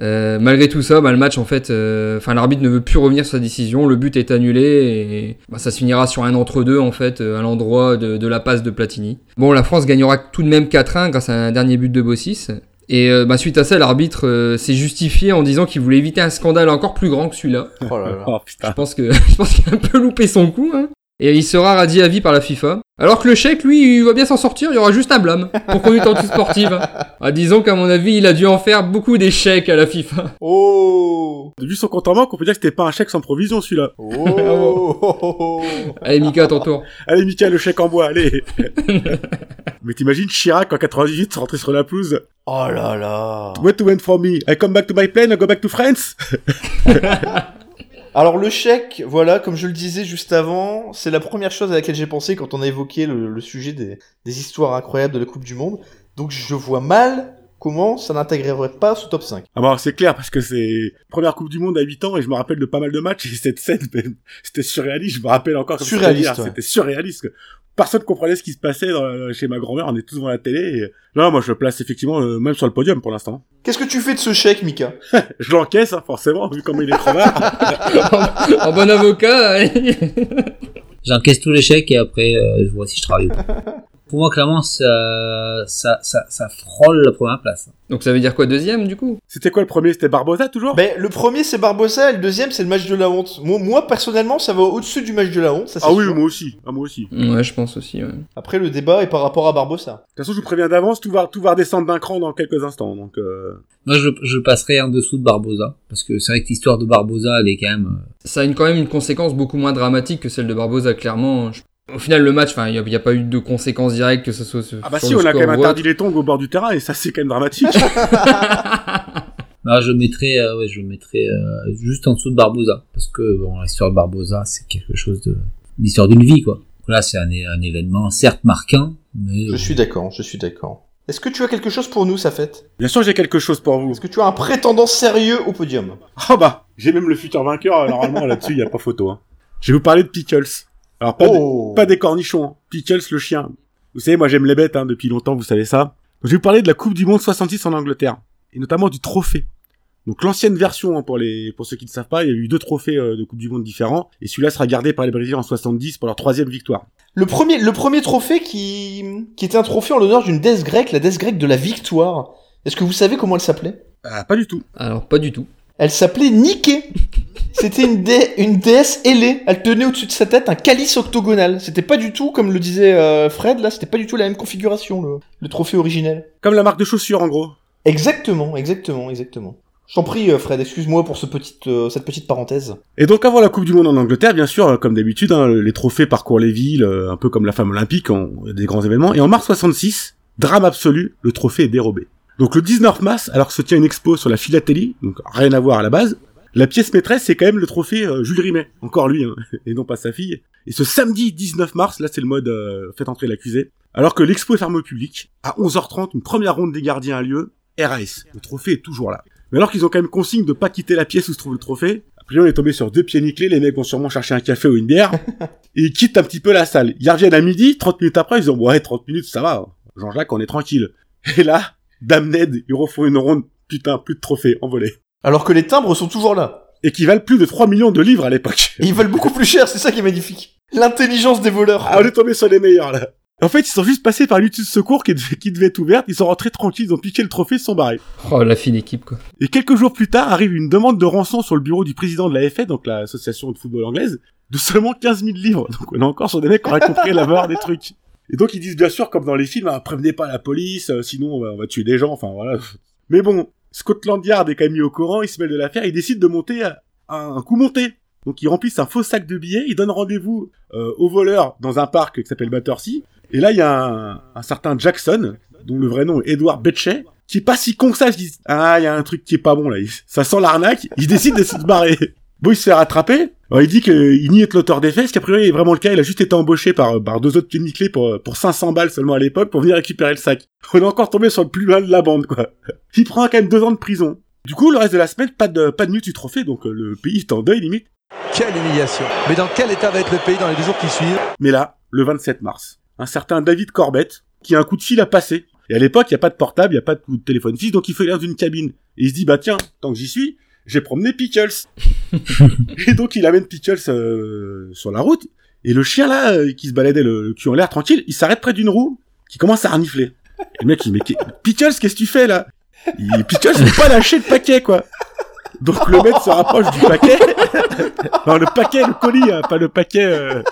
Euh, malgré tout ça, bah, le match en fait, euh, enfin l'arbitre ne veut plus revenir sur sa décision, le but est annulé et bah, ça se finira sur un entre-deux en fait euh, à l'endroit de, de la passe de Platini. Bon, la France gagnera tout de même 4-1 grâce à un dernier but de Bossis. Et euh, bah, suite à ça, l'arbitre euh, s'est justifié en disant qu'il voulait éviter un scandale encore plus grand que celui-là. Oh là là. Oh Je putain. pense que je pense qu'il a un peu loupé son coup. Hein. Et il sera radié à vie par la FIFA. Alors que le chèque, lui, il va bien s'en sortir, il y aura juste un blâme pour conduite antisportive. Ah, disons qu'à mon avis, il a dû en faire beaucoup d'échecs à la FIFA. Oh Vu son compte en banque, on peut dire que c'était pas un chèque sans provision celui-là. Oh Allez, Mika, ton tour. Allez, Mika, le chèque en bois, allez. Mais t'imagines Chirac en 98 rentrer sur la pelouse. Oh là là What to went for me? I come back to my plane, I go back to France. Alors le chèque, voilà, comme je le disais juste avant, c'est la première chose à laquelle j'ai pensé quand on a évoqué le, le sujet des, des histoires incroyables de la Coupe du Monde. Donc je vois mal comment ça n'intégrerait pas ce top 5. Ah bah c'est clair parce que c'est première Coupe du Monde à 8 ans et je me rappelle de pas mal de matchs et cette scène c'était surréaliste, je me rappelle encore comme Surréaliste, c'était hier, ouais. c'était surréaliste. Personne comprenait ce qui se passait dans- chez ma grand-mère, on est tous devant la télé et là moi je le place effectivement euh, même sur le podium pour l'instant. Qu'est-ce que tu fais de ce chèque, Mika? Je l'encaisse hein, forcément vu comment il est crevard. en, en bon avocat. J'encaisse tous les chèques et après euh, je vois si je travaille ou pas. Pour moi, clairement, ça, ça, ça, ça frôle la première place. Donc ça veut dire quoi, deuxième, du coup? C'était quoi le premier? C'était Barbosa toujours? Ben, le premier c'est Barbosa et le deuxième c'est le match de la honte. Moi, moi, personnellement ça va au-dessus du match de la honte, ça Ah oui, sûr. moi aussi. Ah moi aussi. De Ouais, je pense aussi, ouais. Après le débat est par rapport à Barbosa. toute façon, je vous préviens d'avance, tout va tout va redescendre d'un cran dans quelques instants. Donc euh... Moi, je, je passerai en dessous de Barbosa. Parce que c'est vrai que l'histoire de Barbosa, elle est quand même... euh, Ça a une, quand même une conséquence beaucoup moins dramatique que celle de Barbosa, clairement. Je- Au final, le match, enfin, il n'y a, pas eu de conséquences directes, que ce soit sur Ah bah si, le on a quand score même ou interdit les tongs au bord du terrain et ça c'est quand même dramatique. Là, je mettrais, euh, ouais, je mettrais euh, juste en dessous de Barbosa. Parce que, bon, l'histoire de Barbosa, c'est quelque chose de... L'histoire d'une vie, quoi. Là, c'est un, événement, certes marquant, mais... Je suis d'accord, je suis d'accord. Est-ce que tu as quelque chose pour nous, ça fait Bien sûr, j'ai quelque chose pour vous. Est-ce que tu as un prétendant sérieux au podium? Ah bah, j'ai même le futur vainqueur, euh, normalement là-dessus, il y a pas photo. Hein. Je vais vous parler de Pickles. Alors pas, Oh des, pas des cornichons, hein. Pickles le chien. Vous savez, moi j'aime les bêtes hein, depuis longtemps, vous savez ça. Donc, je vais vous parler de la Coupe du Monde 66 en Angleterre, et notamment du trophée. Donc l'ancienne version, hein, pour les pour ceux qui ne savent pas, il y a eu deux trophées euh, de Coupe du Monde différents, et celui-là sera gardé par les Brésiliens en 70 pour leur troisième victoire. Le premier, le premier trophée qui, qui était un trophée en l'honneur d'une déesse grecque, la déesse grecque de la victoire. Est-ce que vous savez comment elle s'appelait? Ah, pas du tout. Alors, pas du tout. Elle s'appelait Nike. C'était une, dé- une déesse ailée. Elle tenait au-dessus de sa tête un calice octogonal. C'était pas du tout, comme le disait euh, Fred, là, c'était pas du tout la même configuration, le, le trophée originel. Comme la marque de chaussures en gros. Exactement, exactement, exactement. Je t'en prie, euh, Fred, excuse-moi pour ce euh, cette petite parenthèse. Et donc avant la Coupe du Monde en Angleterre, bien sûr, comme d'habitude, hein, les trophées parcourent les villes, un peu comme la femme olympique, en- des grands événements. Et en mars 66, drame absolu, le trophée est dérobé. Donc le 19 mars, alors que se tient une expo sur la philatélie, donc rien à voir à la base, la pièce maîtresse c'est quand même le trophée euh, Jules Rimet, encore lui, hein, et non pas sa fille. Et ce samedi 19 mars, là c'est le mode euh, faites entrer l'accusé, alors que l'expo est fermée au public, à 11h30, une première ronde des gardiens a lieu, RAS, le trophée est toujours là. Mais alors qu'ils ont quand même consigne de pas quitter la pièce où se trouve le trophée, après on est tombé sur deux pieds nickelés, les mecs vont sûrement chercher un café ou une bière, et ils quittent un petit peu la salle. Ils reviennent à midi, 30 minutes après, ils disent ouais 30 minutes ça va, Jean-Jacques on est tranquille. Et là, Dame Ned, ils refont une ronde, putain, plus de trophées envolés. Alors que les timbres sont toujours là. Et qui valent plus de 3 millions de livres à l'époque. Et ils valent beaucoup plus cher, c'est ça qui est magnifique. L'intelligence des voleurs. Ah, on est tombé sur les meilleurs, là. En fait, ils sont juste passés par l'unité de secours qui devait, qui devait être ouverte, ils sont rentrés tranquilles, ils ont piqué le trophée, ils sont barrés. Oh, la fine équipe, quoi. Et quelques jours plus tard, arrive une demande de rançon sur le bureau du président de la FA, donc l'association de football anglaise, de seulement 15 000 livres. Donc on est encore sur des mecs qui auraient compris la valeur des trucs. Et donc ils disent bien sûr, comme dans les films, ah, prévenez pas la police, euh, sinon on va, tuer des gens, enfin voilà. Mais bon, Scotland Yard est quand même mis au courant, il se mêle de l'affaire, il décide de monter euh, un, coup monté. Donc ils remplissent un faux sac de billets, ils donnent rendez-vous euh, aux voleurs dans un parc qui s'appelle Battersea. Et là, il y a un, certain Jackson, dont le vrai nom est Edward Betchay, qui est pas si con que ça. Je dis, ah, il y a un truc qui est pas bon là. Ça sent l'arnaque. Il décide de se barrer. Bon, il se fait rattraper. Alors, il dit qu'il nie être l'auteur des faits, ce qui a priori est vraiment le cas. Il a juste été embauché par, par deux autres nickelés pour, pour 500 balles seulement à l'époque pour venir récupérer le sac. On est encore tombé sur le plus loin de la bande, quoi. Il prend quand même deux ans de prison. Du coup, le reste de la semaine, pas de, pas de news du trophée, donc euh, le pays est en deuil limite. Quelle humiliation. Mais dans quel état va être le pays dans les deux jours qui suivent? Mais là, le 27 mars, un certain David Corbett, qui a un coup de fil à passer. Et à l'époque, il n'y a pas de portable, il n'y a pas de téléphone fixe, donc il faut aller dans une cabine. Et il se dit, bah tiens, tant que j'y suis, j'ai promené Pickles. et donc il amène Pickles euh, sur la route, et le chien là, euh, qui se baladait le, le cul en l'air tranquille, il s'arrête près d'une roue, qui commence à renifler. Et le mec, il qu'est- Pickles, qu'est-ce que tu fais là? Et Pickles, il veut pas lâcher le paquet, quoi. Donc le mec se rapproche du paquet. non, le paquet, le colis, hein, pas le paquet... euh,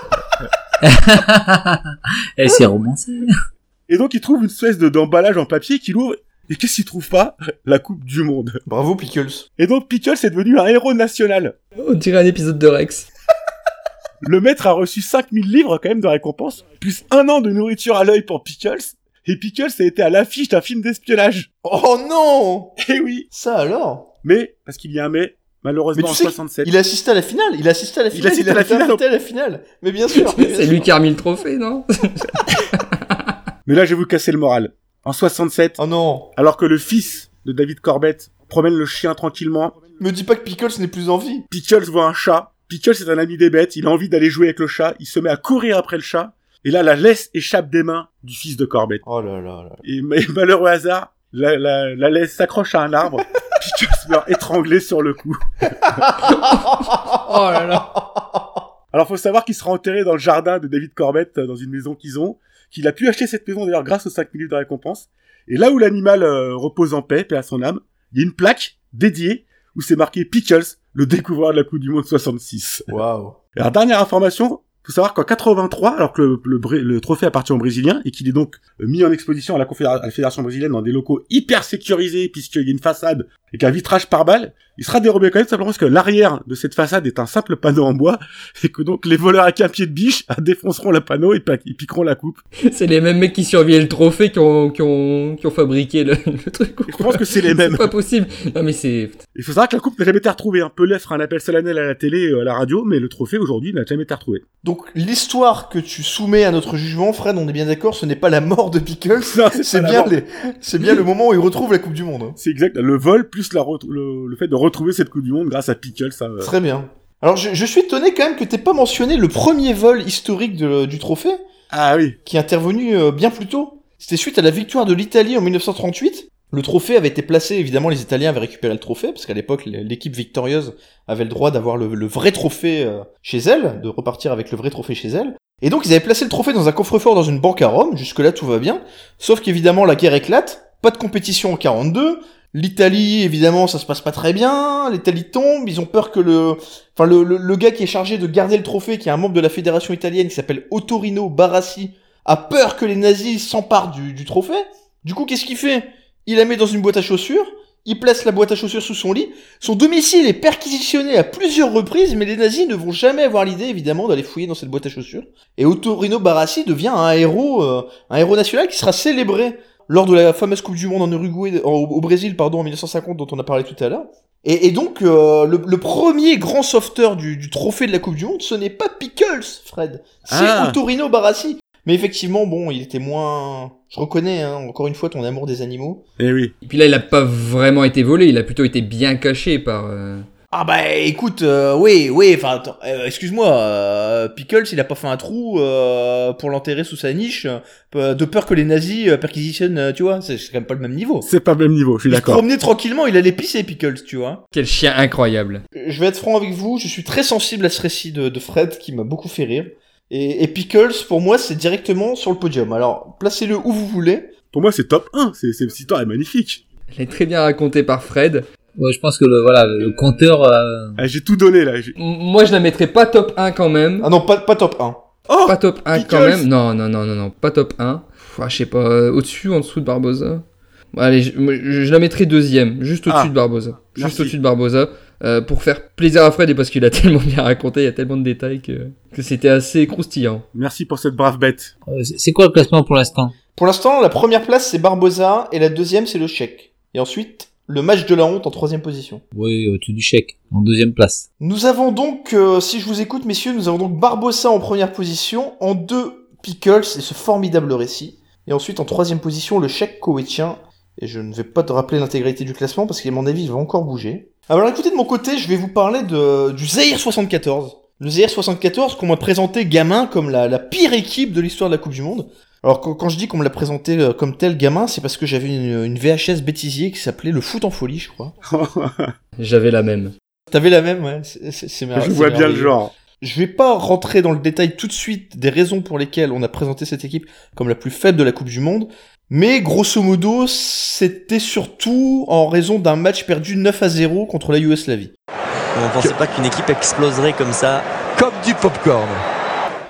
Elle s'est romancée. Et donc il trouve une espèce de d'emballage en papier qu'il ouvre. Et qu'est-ce qu'il trouve pas? La Coupe du Monde. Bravo Pickles. Et donc Pickles est devenu un héros national. On dirait un épisode de Rex. Le maître a reçu 5000 livres quand même de récompense, plus un an de nourriture à l'œil pour Pickles. Et Pickles a été à l'affiche d'un film d'espionnage. Oh non Eh oui Ça alors? Mais, parce qu'il y a un mais, malheureusement Mais tu en sais 67. Il a assisté à la finale, il a assisté à la Il finale, a assisté à la finale. invité à la finale. Mais bien sûr. C'est lui qui a remis le trophée, non? Mais là, je vais vous casser le moral. En 67, Oh non alors que le fils de David Corbett promène le chien tranquillement, Me dis pas que Pickles n'est plus en vie. Pickles voit un chat. Pickles est un ami des bêtes, il a envie d'aller jouer avec le chat, il se met à courir après le chat, et là, la laisse échappe des mains du fils de Corbett. Oh là là là. Et mais malheureux hasard, la, la, la laisse s'accroche à un arbre, Pickles meurt étranglé sur le coup. Oh là là. Alors faut savoir qu'il sera enterré dans le jardin de David Corbett, dans une maison qu'ils ont, qu'il a pu acheter cette maison d'ailleurs grâce aux 5 minutes de récompense. Et là où l'animal euh, repose en paix, paix à son âme, il y a une plaque dédiée où c'est marqué Pickles, le découvreur de la Coupe du Monde 66. Waouh. Alors dernière information, faut savoir qu'en 83, alors que le, le Br- le trophée appartient aux Brésiliens et qu'il est donc euh, mis en exposition à la, à la Fédération brésilienne dans des locaux hyper sécurisés puisqu'il y a une façade et qu'un vitrage par balle, il sera dérobé quand même simplement parce que l'arrière de cette façade est un simple panneau en bois et que donc les voleurs avec un pied de biche défonceront le panneau et piqueront la coupe. C'est les mêmes mecs qui surveillaient le trophée qui ont, qui ont, qui ont fabriqué le, le truc. Je pense que c'est les mêmes. C'est pas possible. Non mais c'est... Il faut savoir que la coupe n'a jamais été retrouvée. Un Pelé fera un appel solennel à la télé, euh, à la radio, mais le trophée aujourd'hui n'a jamais été retrouvé. Donc l'histoire que tu soumets à notre jugement, Fred, on est bien d'accord, ce n'est pas la mort de Pickles, Non, c'est bien, les... c'est bien le moment où il retrouve la Coupe du Monde. hein. C'est exact. Le vol plus la re- le, le fait de retrouver cette Coupe du Monde grâce à Pickles. Ça, euh, Très bien. Alors je, je suis étonné quand même que t'aies pas mentionné le premier vol historique de- du trophée, Ah oui. qui est intervenu euh, bien plus tôt. C'était suite à la victoire de l'Italie en 1938. Le trophée avait été placé, évidemment les Italiens avaient récupéré le trophée, parce qu'à l'époque l'équipe victorieuse avait le droit d'avoir le, le vrai trophée euh, chez elle, de repartir avec le vrai trophée chez elle. Et donc ils avaient placé le trophée dans un coffre-fort dans une banque à Rome, jusque-là tout va bien, sauf qu'évidemment la guerre éclate, pas de compétition en 42, l'Italie évidemment ça se passe pas très bien, l'Italie tombe, ils ont peur que le... Enfin le, le, gars qui est chargé de garder le trophée, qui est un membre de la fédération italienne qui s'appelle Ottorino Barassi, a peur que les nazis s'emparent du, du trophée. Du coup qu'est-ce qu'il fait? Il la met dans une boîte à chaussures, il place la boîte à chaussures sous son lit, son domicile est perquisitionné à plusieurs reprises, mais les nazis ne vont jamais avoir l'idée, évidemment, d'aller fouiller dans cette boîte à chaussures. Et Ottorino Barassi devient un héros, euh, un héros national qui sera célébré lors de la fameuse Coupe du Monde en Uruguay, en- au Brésil, pardon, en 1950, dont on a parlé tout à l'heure. Et, et donc, euh, le, le premier grand sauveteur du, du trophée de la Coupe du Monde, ce n'est pas Pickles, Fred. C'est Ah. Barassi. Mais effectivement, bon, il était moins... Je reconnais, hein, encore une fois, ton amour des animaux. Eh oui. Et puis là, il a pas vraiment été volé, il a plutôt été bien caché par... euh, Ah bah écoute, euh, oui, oui, enfin, attends, euh, excuse-moi, euh, Pickles, il a pas fait un trou euh, pour l'enterrer sous sa niche, euh, de peur que les nazis euh, perquisitionnent, euh, tu vois, c'est quand même pas le même niveau. C'est pas le même niveau, je suis Il se d'accord. promenait tranquillement, il allait pisser Pickles, tu vois. Quel chien incroyable. Je vais être franc avec vous, je suis très sensible à ce récit de, de Fred qui m'a beaucoup fait rire. Et, et Pickles, pour moi, c'est directement sur le podium. Alors, placez-le où vous voulez. Pour moi, c'est top 1. C'est, c'est, cette histoire est magnifique. Elle est très bien racontée par Fred. Ouais, je pense que le, voilà, le compteur, euh, Ah, j'ai tout donné, là. Moi, je la mettrais pas top 1 quand même. Ah non, pas, pas top 1. Oh! Pas top 1 quand même. Non, non, non, non, non, pas top 1. Pff, ah, je sais pas, euh, au-dessus, en dessous de Barbosa. Bon, allez, je, moi, je- je la mettrais deuxième, juste au-dessus Ah, de Barbosa. Juste au-dessus de Barbosa. euh, pour faire plaisir à Fred et parce qu'il a tellement bien raconté, il y a tellement de détails que, que c'était assez croustillant. Merci pour cette brave bête. euh, c'est c'est quoi le classement pour l'instant? Pour l'instant, la première place, c'est Barbosa, et la deuxième, c'est le chèque. Et ensuite, le match de la honte en troisième position. Oui, au-dessus du chèque, en deuxième place. Nous avons donc, euh, si je vous écoute, messieurs, nous avons donc Barbossa en première position, en deux, Pickles et ce formidable récit. Et ensuite, en troisième position, le chèque koweïtien. Et je ne vais pas te rappeler l'intégralité du classement parce qu'à mon avis, il va encore bouger. Alors écoutez, de mon côté, je vais vous parler de, du Zaire 74. Le Zaire 74 qu'on m'a présenté gamin comme la, la pire équipe de l'histoire de la Coupe du Monde. Alors quand, quand je dis qu'on me l'a présenté euh, comme tel gamin, c'est parce que j'avais une, une VHS bêtisier qui s'appelait Le Foot en folie, je crois. J'avais la même. T'avais la même, ouais. C'est- mer- je c'est vois bien le merveilleux. genre. Je vais pas rentrer dans le détail tout de suite des raisons pour lesquelles on a présenté cette équipe comme la plus faible de la Coupe du Monde, mais grosso modo, c'était surtout en raison d'un match perdu 9 à 0 contre la Yougoslavie. On pensait pas qu'une équipe exploserait comme ça. Comme du popcorn.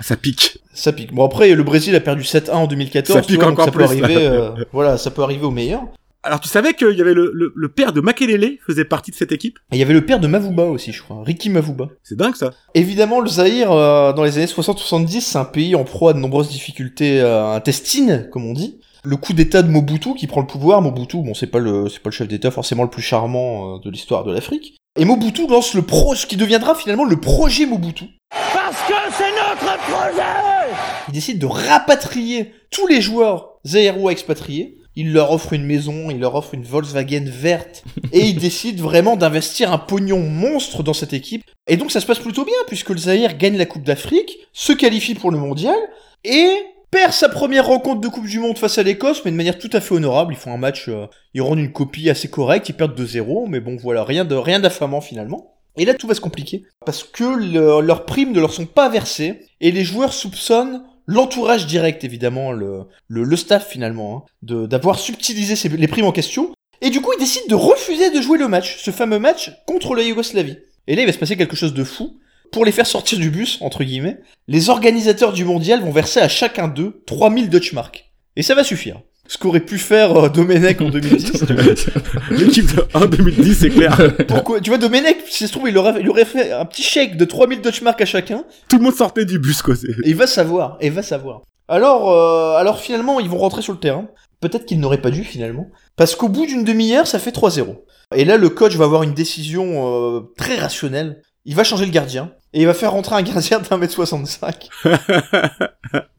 Ça pique. Ça pique. Bon après, le Brésil a perdu 7-1 en 2014. Ça pique vois, encore ça peut plus. arriver. euh, voilà, ça peut arriver au meilleur. Alors tu savais qu'il y avait le, le, le père de Makelele faisait partie de cette équipe? Et il y avait le père de Mavuba aussi, je crois, Ricky Mavuba. C'est dingue ça. Évidemment, le Zaïre, euh, dans les années 60-70, c'est un pays en proie à de nombreuses difficultés euh, intestines, comme on dit. Le coup d'état de Mobutu qui prend le pouvoir, Mobutu, bon, c'est pas le, c'est pas le chef d'état forcément le plus charmant euh, de l'histoire de l'Afrique. Et Mobutu lance le pro, ce qui deviendra finalement le projet Mobutu. Parce que c'est notre projet Il décide de rapatrier tous les joueurs zaïrois expatriés. Il leur offre une maison, il leur offre une Volkswagen verte, et il décide vraiment d'investir un pognon monstre dans cette équipe. Et donc ça se passe plutôt bien, puisque le Zaïre gagne la Coupe d'Afrique, se qualifie pour le mondial, et perd sa première rencontre de Coupe du Monde face à l'Écosse, mais de manière tout à fait honorable. Ils font un match, euh, ils rendent une copie assez correcte, ils perdent 2-0, mais bon voilà, rien de rien d'affamant finalement. Et là, tout va se compliquer. Parce que le- leurs primes ne leur sont pas versées, et les joueurs soupçonnent l'entourage direct, évidemment, le, le, staff finalement, hein, d'avoir subtilisé les primes en question. Et du coup, ils décident de refuser de jouer le match, ce fameux match contre la Yougoslavie. Et là, il va se passer quelque chose de fou. Pour les faire sortir du bus, entre guillemets, les organisateurs du mondial vont verser à chacun d'eux 3000 Deutschmark. Et ça va suffire. Ce qu'aurait pu faire euh, Domenech en 2010. L'équipe de 1 2010, c'est clair. Pourquoi? Tu vois, Domenech, si ça se trouve, il aurait, il aurait fait un petit chèque de 3000 Deutschmark à chacun. Tout le monde sortait du bus, quoi. Et il va savoir, et il va savoir. Alors, euh, alors finalement, ils vont rentrer sur le terrain. Peut-être qu'ils n'auraient pas dû finalement. Parce qu'au bout d'une demi-heure, ça fait 3-0. Et là, le coach va avoir une décision euh, très rationnelle. Il va changer le gardien. Et il va faire rentrer un gardien d'un mètre 65.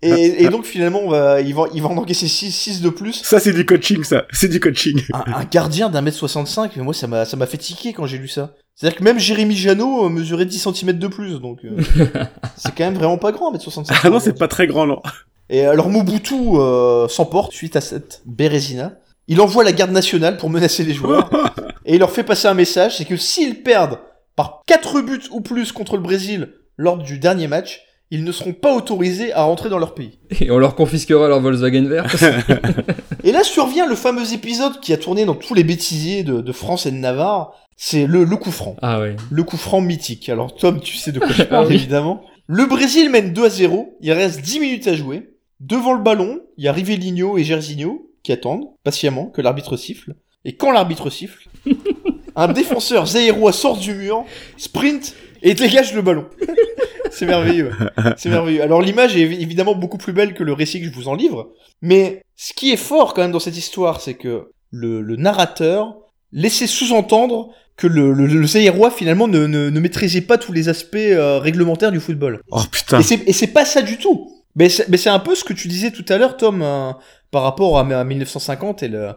et, et donc finalement, on va, il, va, il va en encaisser 6, 6 de plus. Ça, c'est du coaching, ça. C'est du coaching. Un, un gardien d'un mètre 65, mais moi ça m'a ça m'a fait tiquer quand j'ai lu ça. C'est-à-dire que même Jérémy Janot euh, mesurait 10 cm de plus, donc euh, c'est quand même vraiment pas grand, 1m65. Ah non, c'est pas très grand, non. Et alors Mobutu euh, s'emporte suite à cette bérésina. Il envoie la garde nationale pour menacer les joueurs. et il leur fait passer un message, c'est que s'ils perdent par 4 buts ou plus contre le Brésil lors du dernier match, ils ne seront pas autorisés à rentrer dans leur pays. Et on leur confisquera leur Volkswagen vert. Et là survient le fameux épisode qui a tourné dans tous les bêtisiers de, de France et de Navarre, c'est le, le coup franc. ah ouais. Le coup franc mythique. Alors Tom, tu sais de quoi je parle Ah oui. évidemment. Le Brésil mène 2 à 0, il reste 10 minutes à jouer. Devant le ballon, il y a Rivellino et Gersigno qui attendent patiemment que l'arbitre siffle. Et quand l'arbitre siffle, un défenseur zaïrois sort du mur, sprint et dégage le ballon. C'est merveilleux. C'est merveilleux. Alors l'image est évi- évidemment beaucoup plus belle que le récit que je vous en livre. Mais ce qui est fort quand même dans cette histoire, c'est que le, le narrateur laissait sous-entendre que le, le, finalement ne, ne, ne maîtrisait pas tous les aspects euh, réglementaires du football. Oh putain. Et c'est pas ça du tout. Mais c'est mais c'est un peu ce que tu disais tout à l'heure, Tom, euh, par rapport à, à 1950 et le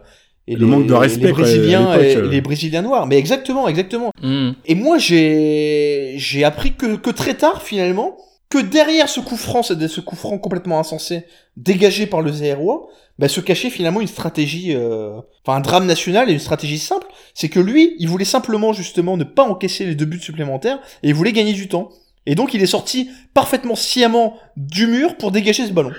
et Le les, manque de respect, les Brésiliens et euh. les Brésiliens noirs. Mais exactement, exactement. Hmm. Et moi, j'ai j'ai appris que, que très tard, finalement, que derrière ce coup franc, ce ce coup franc complètement insensé, dégagé par le Zaïrois, bah, se cachait finalement une stratégie, euh, enfin un drame national et une stratégie simple, c'est que lui, il voulait simplement justement ne pas encaisser les deux buts supplémentaires et il voulait gagner du temps. Et donc il est sorti parfaitement sciemment du mur pour dégager ce ballon.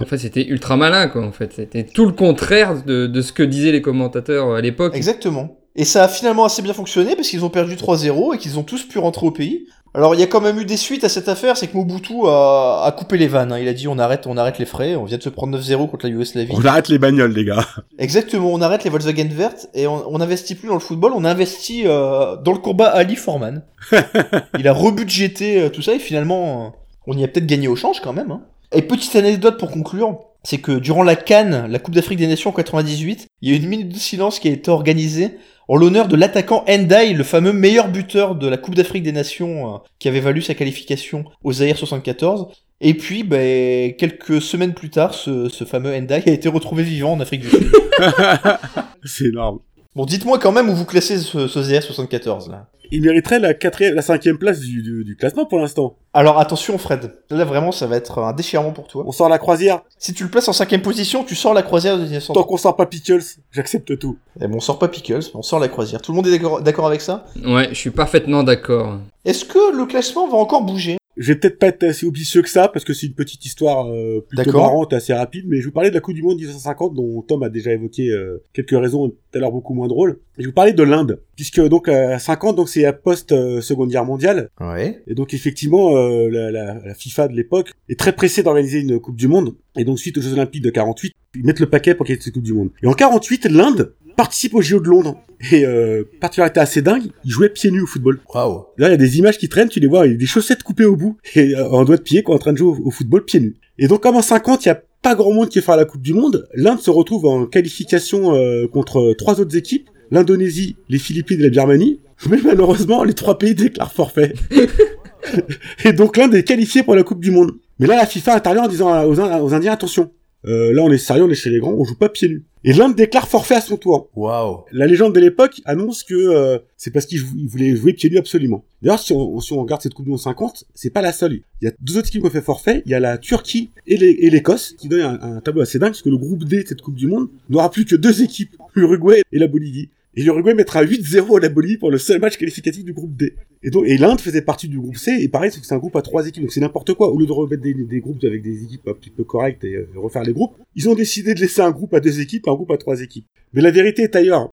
En fait, c'était ultra malin, quoi. En fait, c'était tout le contraire de, de ce que disaient les commentateurs à l'époque. Exactement. Et ça a finalement assez bien fonctionné parce qu'ils ont perdu 3-0 et qu'ils ont tous pu rentrer au pays. Alors il y a quand même eu des suites à cette affaire, c'est que Mobutu a, a coupé les vannes. hein. Il a dit on arrête, on arrête les frais, on vient de se prendre 9-0 contre la Yougoslavie. On arrête les bagnoles, les gars. Exactement, on arrête les Volkswagen vertes et on, on investit plus dans le football, on investit euh, dans le combat Ali Forman. il a rebudgété euh, tout ça et finalement euh, on y a peut-être gagné au change quand même. hein. Et petite anecdote pour conclure, c'est que durant la Cannes, la Coupe d'Afrique des Nations en 98, il y a une minute de silence qui a été organisée en l'honneur de l'attaquant Endai, le fameux meilleur buteur de la Coupe d'Afrique des Nations euh, qui avait valu sa qualification au Zaïre 74. Et puis, ben, quelques semaines plus tard, ce, ce fameux Endai a été retrouvé vivant en Afrique du Sud. C'est énorme. Bon, dites-moi quand même où vous classez ce, ce Zaïre 74 là. Il mériterait la quatrième, la cinquième place du, du, du classement pour l'instant. Alors attention Fred, là vraiment ça va être un déchirement pour toi. On sort la croisière. Si tu le places en cinquième position, tu sors la croisière de 1900. Tant qu'on sort pas Pickles, j'accepte tout. Eh bon, on sort pas Pickles, on sort la croisière. Tout le monde est d'accord d'accord avec ça? Ouais, je suis parfaitement d'accord. Est-ce que le classement va encore bouger? Je vais peut-être pas être assez ambitieux que ça parce que c'est une petite histoire euh, plutôt marrante, assez rapide. Mais je vous parlais de la Coupe du Monde 1950 dont Tom a déjà évoqué euh, quelques raisons tout à l'heure beaucoup moins drôles. Et je vous parlais de l'Inde puisque donc à 50 donc c'est à post Seconde Guerre mondiale Ouais. et donc effectivement euh, la, la, la FIFA de l'époque est très pressée d'organiser une Coupe du Monde et donc suite aux Jeux Olympiques de 48 ils mettent le paquet pour qu'il y ait cette Coupe du Monde. Et en 48 l'Inde participe aux JO de Londres et euh, particularité assez dingue, ils jouaient pieds nus au football. Waouh. Là, il y a des images qui traînent, tu les vois, il y a des chaussettes coupées au bout, et euh, en doigt de pied, quoi, en train de jouer au, au football pieds nus. Et donc, comme en 50, il y a pas grand monde qui est fait à la Coupe du Monde, l'Inde se retrouve en qualification euh, contre euh, trois autres équipes, l'Indonésie, les Philippines et la Birmanie, mais malheureusement, les trois pays déclarent forfait. et donc, l'Inde est qualifiée pour la Coupe du Monde. Mais là, la FIFA intervient en disant aux Indiens, attention, euh, là, on est sérieux, on est chez les grands, on joue pas pieds nus. Et l'Inde déclare forfait à son tour. Waouh. La légende de l'époque annonce que euh, c'est parce ils voulaient jouer pieds nus absolument. D'ailleurs, si on, si on regarde cette Coupe du Monde 50, c'est pas la seule. Il y a deux autres équipes qui ont fait forfait. Il y a la Turquie et l'Écosse, qui donnent un, un tableau assez dingue, parce que le groupe D de cette Coupe du Monde n'aura plus que deux équipes, l'Uruguay et la Bolivie. Et l'Uruguay mettra 8-0 à la Bolivie pour le seul match qualificatif du groupe D. Et donc, et l'Inde faisait partie du groupe C, et pareil, c'est un groupe à trois équipes, donc c'est n'importe quoi. Au lieu de remettre des, groupes avec des équipes un petit peu correctes et euh, refaire les groupes, ils ont décidé de laisser un groupe à deux équipes, un groupe à trois équipes. Mais la vérité est ailleurs.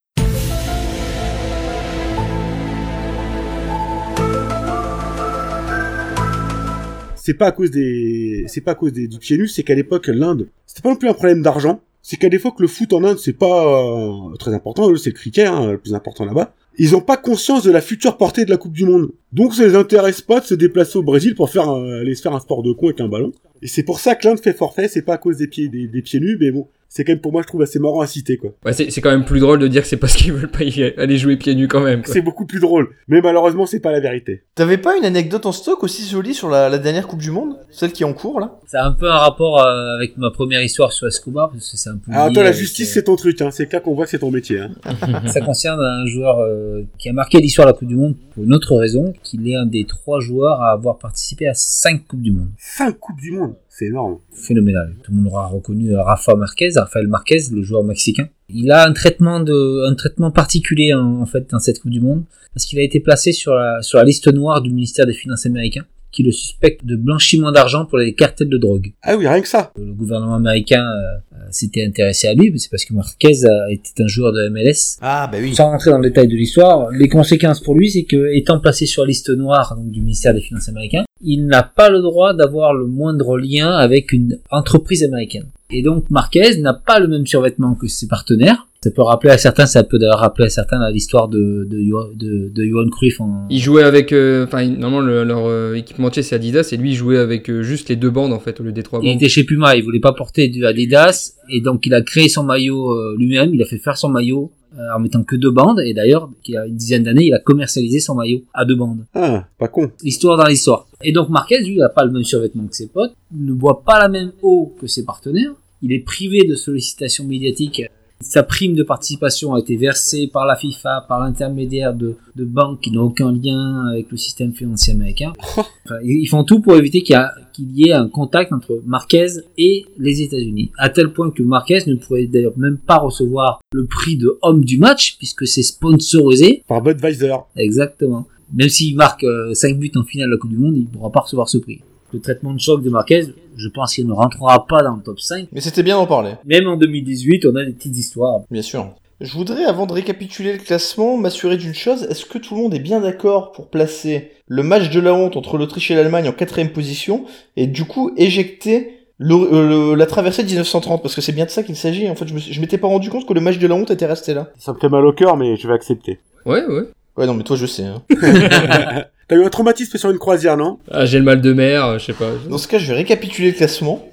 c'est pas à cause des, c'est pas à cause du pied nu, c'est qu'à l'époque, l'Inde, c'était pas non plus un problème d'argent. C'est qu'à l'époque, le foot en Inde, c'est pas euh, très important. C'est le cricket, hein, le plus important là-bas. Ils ont pas conscience de la future portée de la Coupe du Monde. Donc, ça les intéresse pas de se déplacer au Brésil pour faire, un- aller se faire un sport de con avec un ballon. Et c'est pour ça que l'Inde fait forfait. C'est pas à cause des pieds, des pieds nus, mais bon, c'est quand même pour moi, je trouve assez marrant à citer, quoi. Ouais, c'est c'est quand même plus drôle de dire que c'est parce qu'ils veulent pas y aller jouer pieds nus quand même. C'est beaucoup plus drôle. Mais malheureusement, c'est pas la vérité. T'avais pas une anecdote en stock aussi jolie sur la, la dernière Coupe du Monde? Celle qui est en cours là? Ça a un peu un rapport euh, avec ma première histoire sur Escobar, parce que c'est un peu. Lié toi, la justice, euh, c'est ton truc, hein. C'est là qu'on voit que c'est ton métier, hein. Ça concerne un joueur euh, qui a marqué l'histoire de la Coupe du Monde pour une autre raison, qu'il est un des trois joueurs à avoir participé à cinq Coupes du Monde. Cinq Coupes du Monde? C'est énorme. Phénoménal. Tout le monde l'aura reconnu, euh, Rafa Marquez, Rafael Marquez, le joueur mexicain. Il a un traitement de, un traitement particulier en, en fait dans cette Coupe du Monde, parce qu'il a été placé sur la, sur la liste noire du ministère des Finances américain, qui le suspecte de blanchiment d'argent pour les cartels de drogue. Ah oui, rien que ça. Le gouvernement américain euh, euh, s'était intéressé à lui, mais c'est parce que Marquez a- était un joueur de MLS Ah bah oui. sans rentrer dans le détail de l'histoire, les conséquences pour lui, c'est que, étant placé sur la liste noire donc, du ministère des Finances américain, il n'a pas le droit d'avoir le moindre lien avec une entreprise américaine. Et donc Marquez n'a pas le même survêtement que ses partenaires. Ça peut rappeler à certains, ça peut d'ailleurs rappeler à certains l'histoire de, de, de, de Johan Cruyff en... Ils jouaient avec, euh, enfin il- normalement le- leur euh, équipementier c'est Adidas et lui il jouait avec euh, juste les deux bandes en fait au lieu des trois Il bandes. était chez Puma, il voulait pas porter du Adidas, et donc il a créé son maillot euh, lui-même, il a fait faire son maillot en mettant que deux bandes, et d'ailleurs, il y a une dizaine d'années, il a commercialisé son maillot à deux bandes. Ah, pas con. l'histoire dans l'histoire. Et donc Marquez, lui, il n'a pas le même survêtement que ses potes, ne boit pas la même eau que ses partenaires, il est privé de sollicitations médiatiques. Sa prime de participation a été versée par la FIFA, par l'intermédiaire de, de banques qui n'ont aucun lien avec le système financier américain. Enfin, ils font tout pour éviter qu'il y, a- qu'il y ait un contact entre Marquez et les États-Unis. À tel point que Marquez ne pourrait d'ailleurs même pas recevoir le prix de homme du match, puisque c'est sponsorisé Par Budweiser. Exactement. Même s'il marque 5 buts en finale de la Coupe du Monde, il ne pourra pas recevoir ce prix. Le traitement de choc de Marquez, je pense qu'il ne rentrera pas dans le top 5. Mais c'était bien d'en parler, Même en 2018, on a des petites histoires. bien sûr. Je voudrais, avant de récapituler le classement, m'assurer d'une chose. Est-ce que tout le monde est bien d'accord pour placer le match de la honte entre l'Autriche et l'Allemagne en quatrième position et du coup éjecter le- euh, le- la traversée de 1930 Parce que c'est bien de ça qu'il s'agit. En fait, je m'étais pas rendu compte que le match de la honte était resté là. Ça me fait mal au cœur, mais je vais accepter. Ouais ouais. Ouais, non, mais toi, je sais. Hein. T'as eu un traumatisme sur une croisière, non? Ah, j'ai le mal de mer, euh, je sais pas. Dans ce cas, je vais récapituler le classement.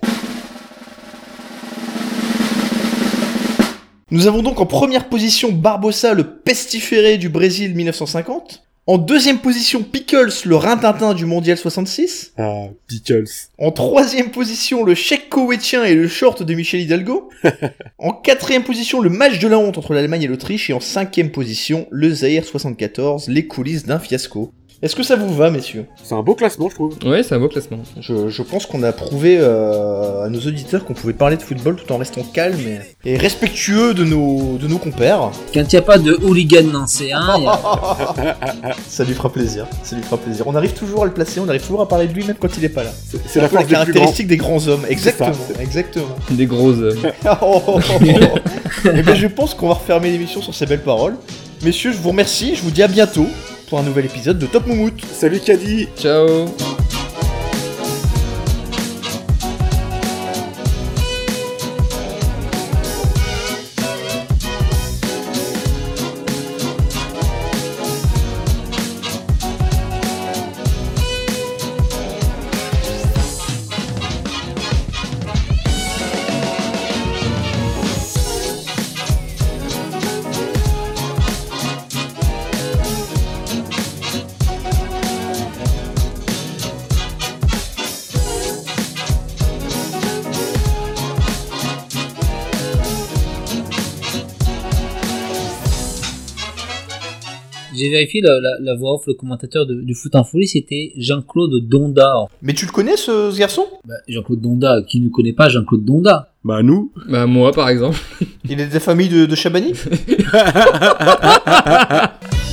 Nous avons donc en première position Barbossa, le pestiféré du Brésil 1950. En deuxième position, Pickles, le rintintin du Mondial 66. Ah, Pickles. En troisième position, le chèque koweïtien et le short de Michel Hidalgo. en quatrième position, le match de la honte entre l'Allemagne et l'Autriche. Et en cinquième position, le Zaïre 74, les coulisses d'un fiasco. Est-ce que ça vous va, messieurs? C'est un beau classement, je trouve. Ouais, c'est un beau classement. je, je pense qu'on a prouvé euh, à nos auditeurs qu'on pouvait parler de football tout en restant calme et, et respectueux de nos, de nos compères. Quand il n'y a pas de hooligan nancéen, a- Ça lui fera plaisir, ça lui fera plaisir. On arrive toujours à le placer, on arrive toujours à parler de lui même quand il est pas là. C'est la caractéristique des grands hommes. Exactement, ça. exactement. Des gros hommes. Oh, oh, oh, oh. Eh ben, je pense qu'on va refermer l'émission sur ces belles paroles. Messieurs, je vous remercie, je vous dis à bientôt pour un nouvel épisode de Top Moumout. Salut Caddy Ciao j'ai vérifié la, la, la voix off, le commentateur de, du foot en folie, c'était Jean-Claude Donda. Mais tu le connais ce, ce garçon? Bah, Jean-Claude Donda, qui ne connaît pas Jean-Claude Donda Bah nous Bah moi par exemple. Il est de la famille de, de Chabani?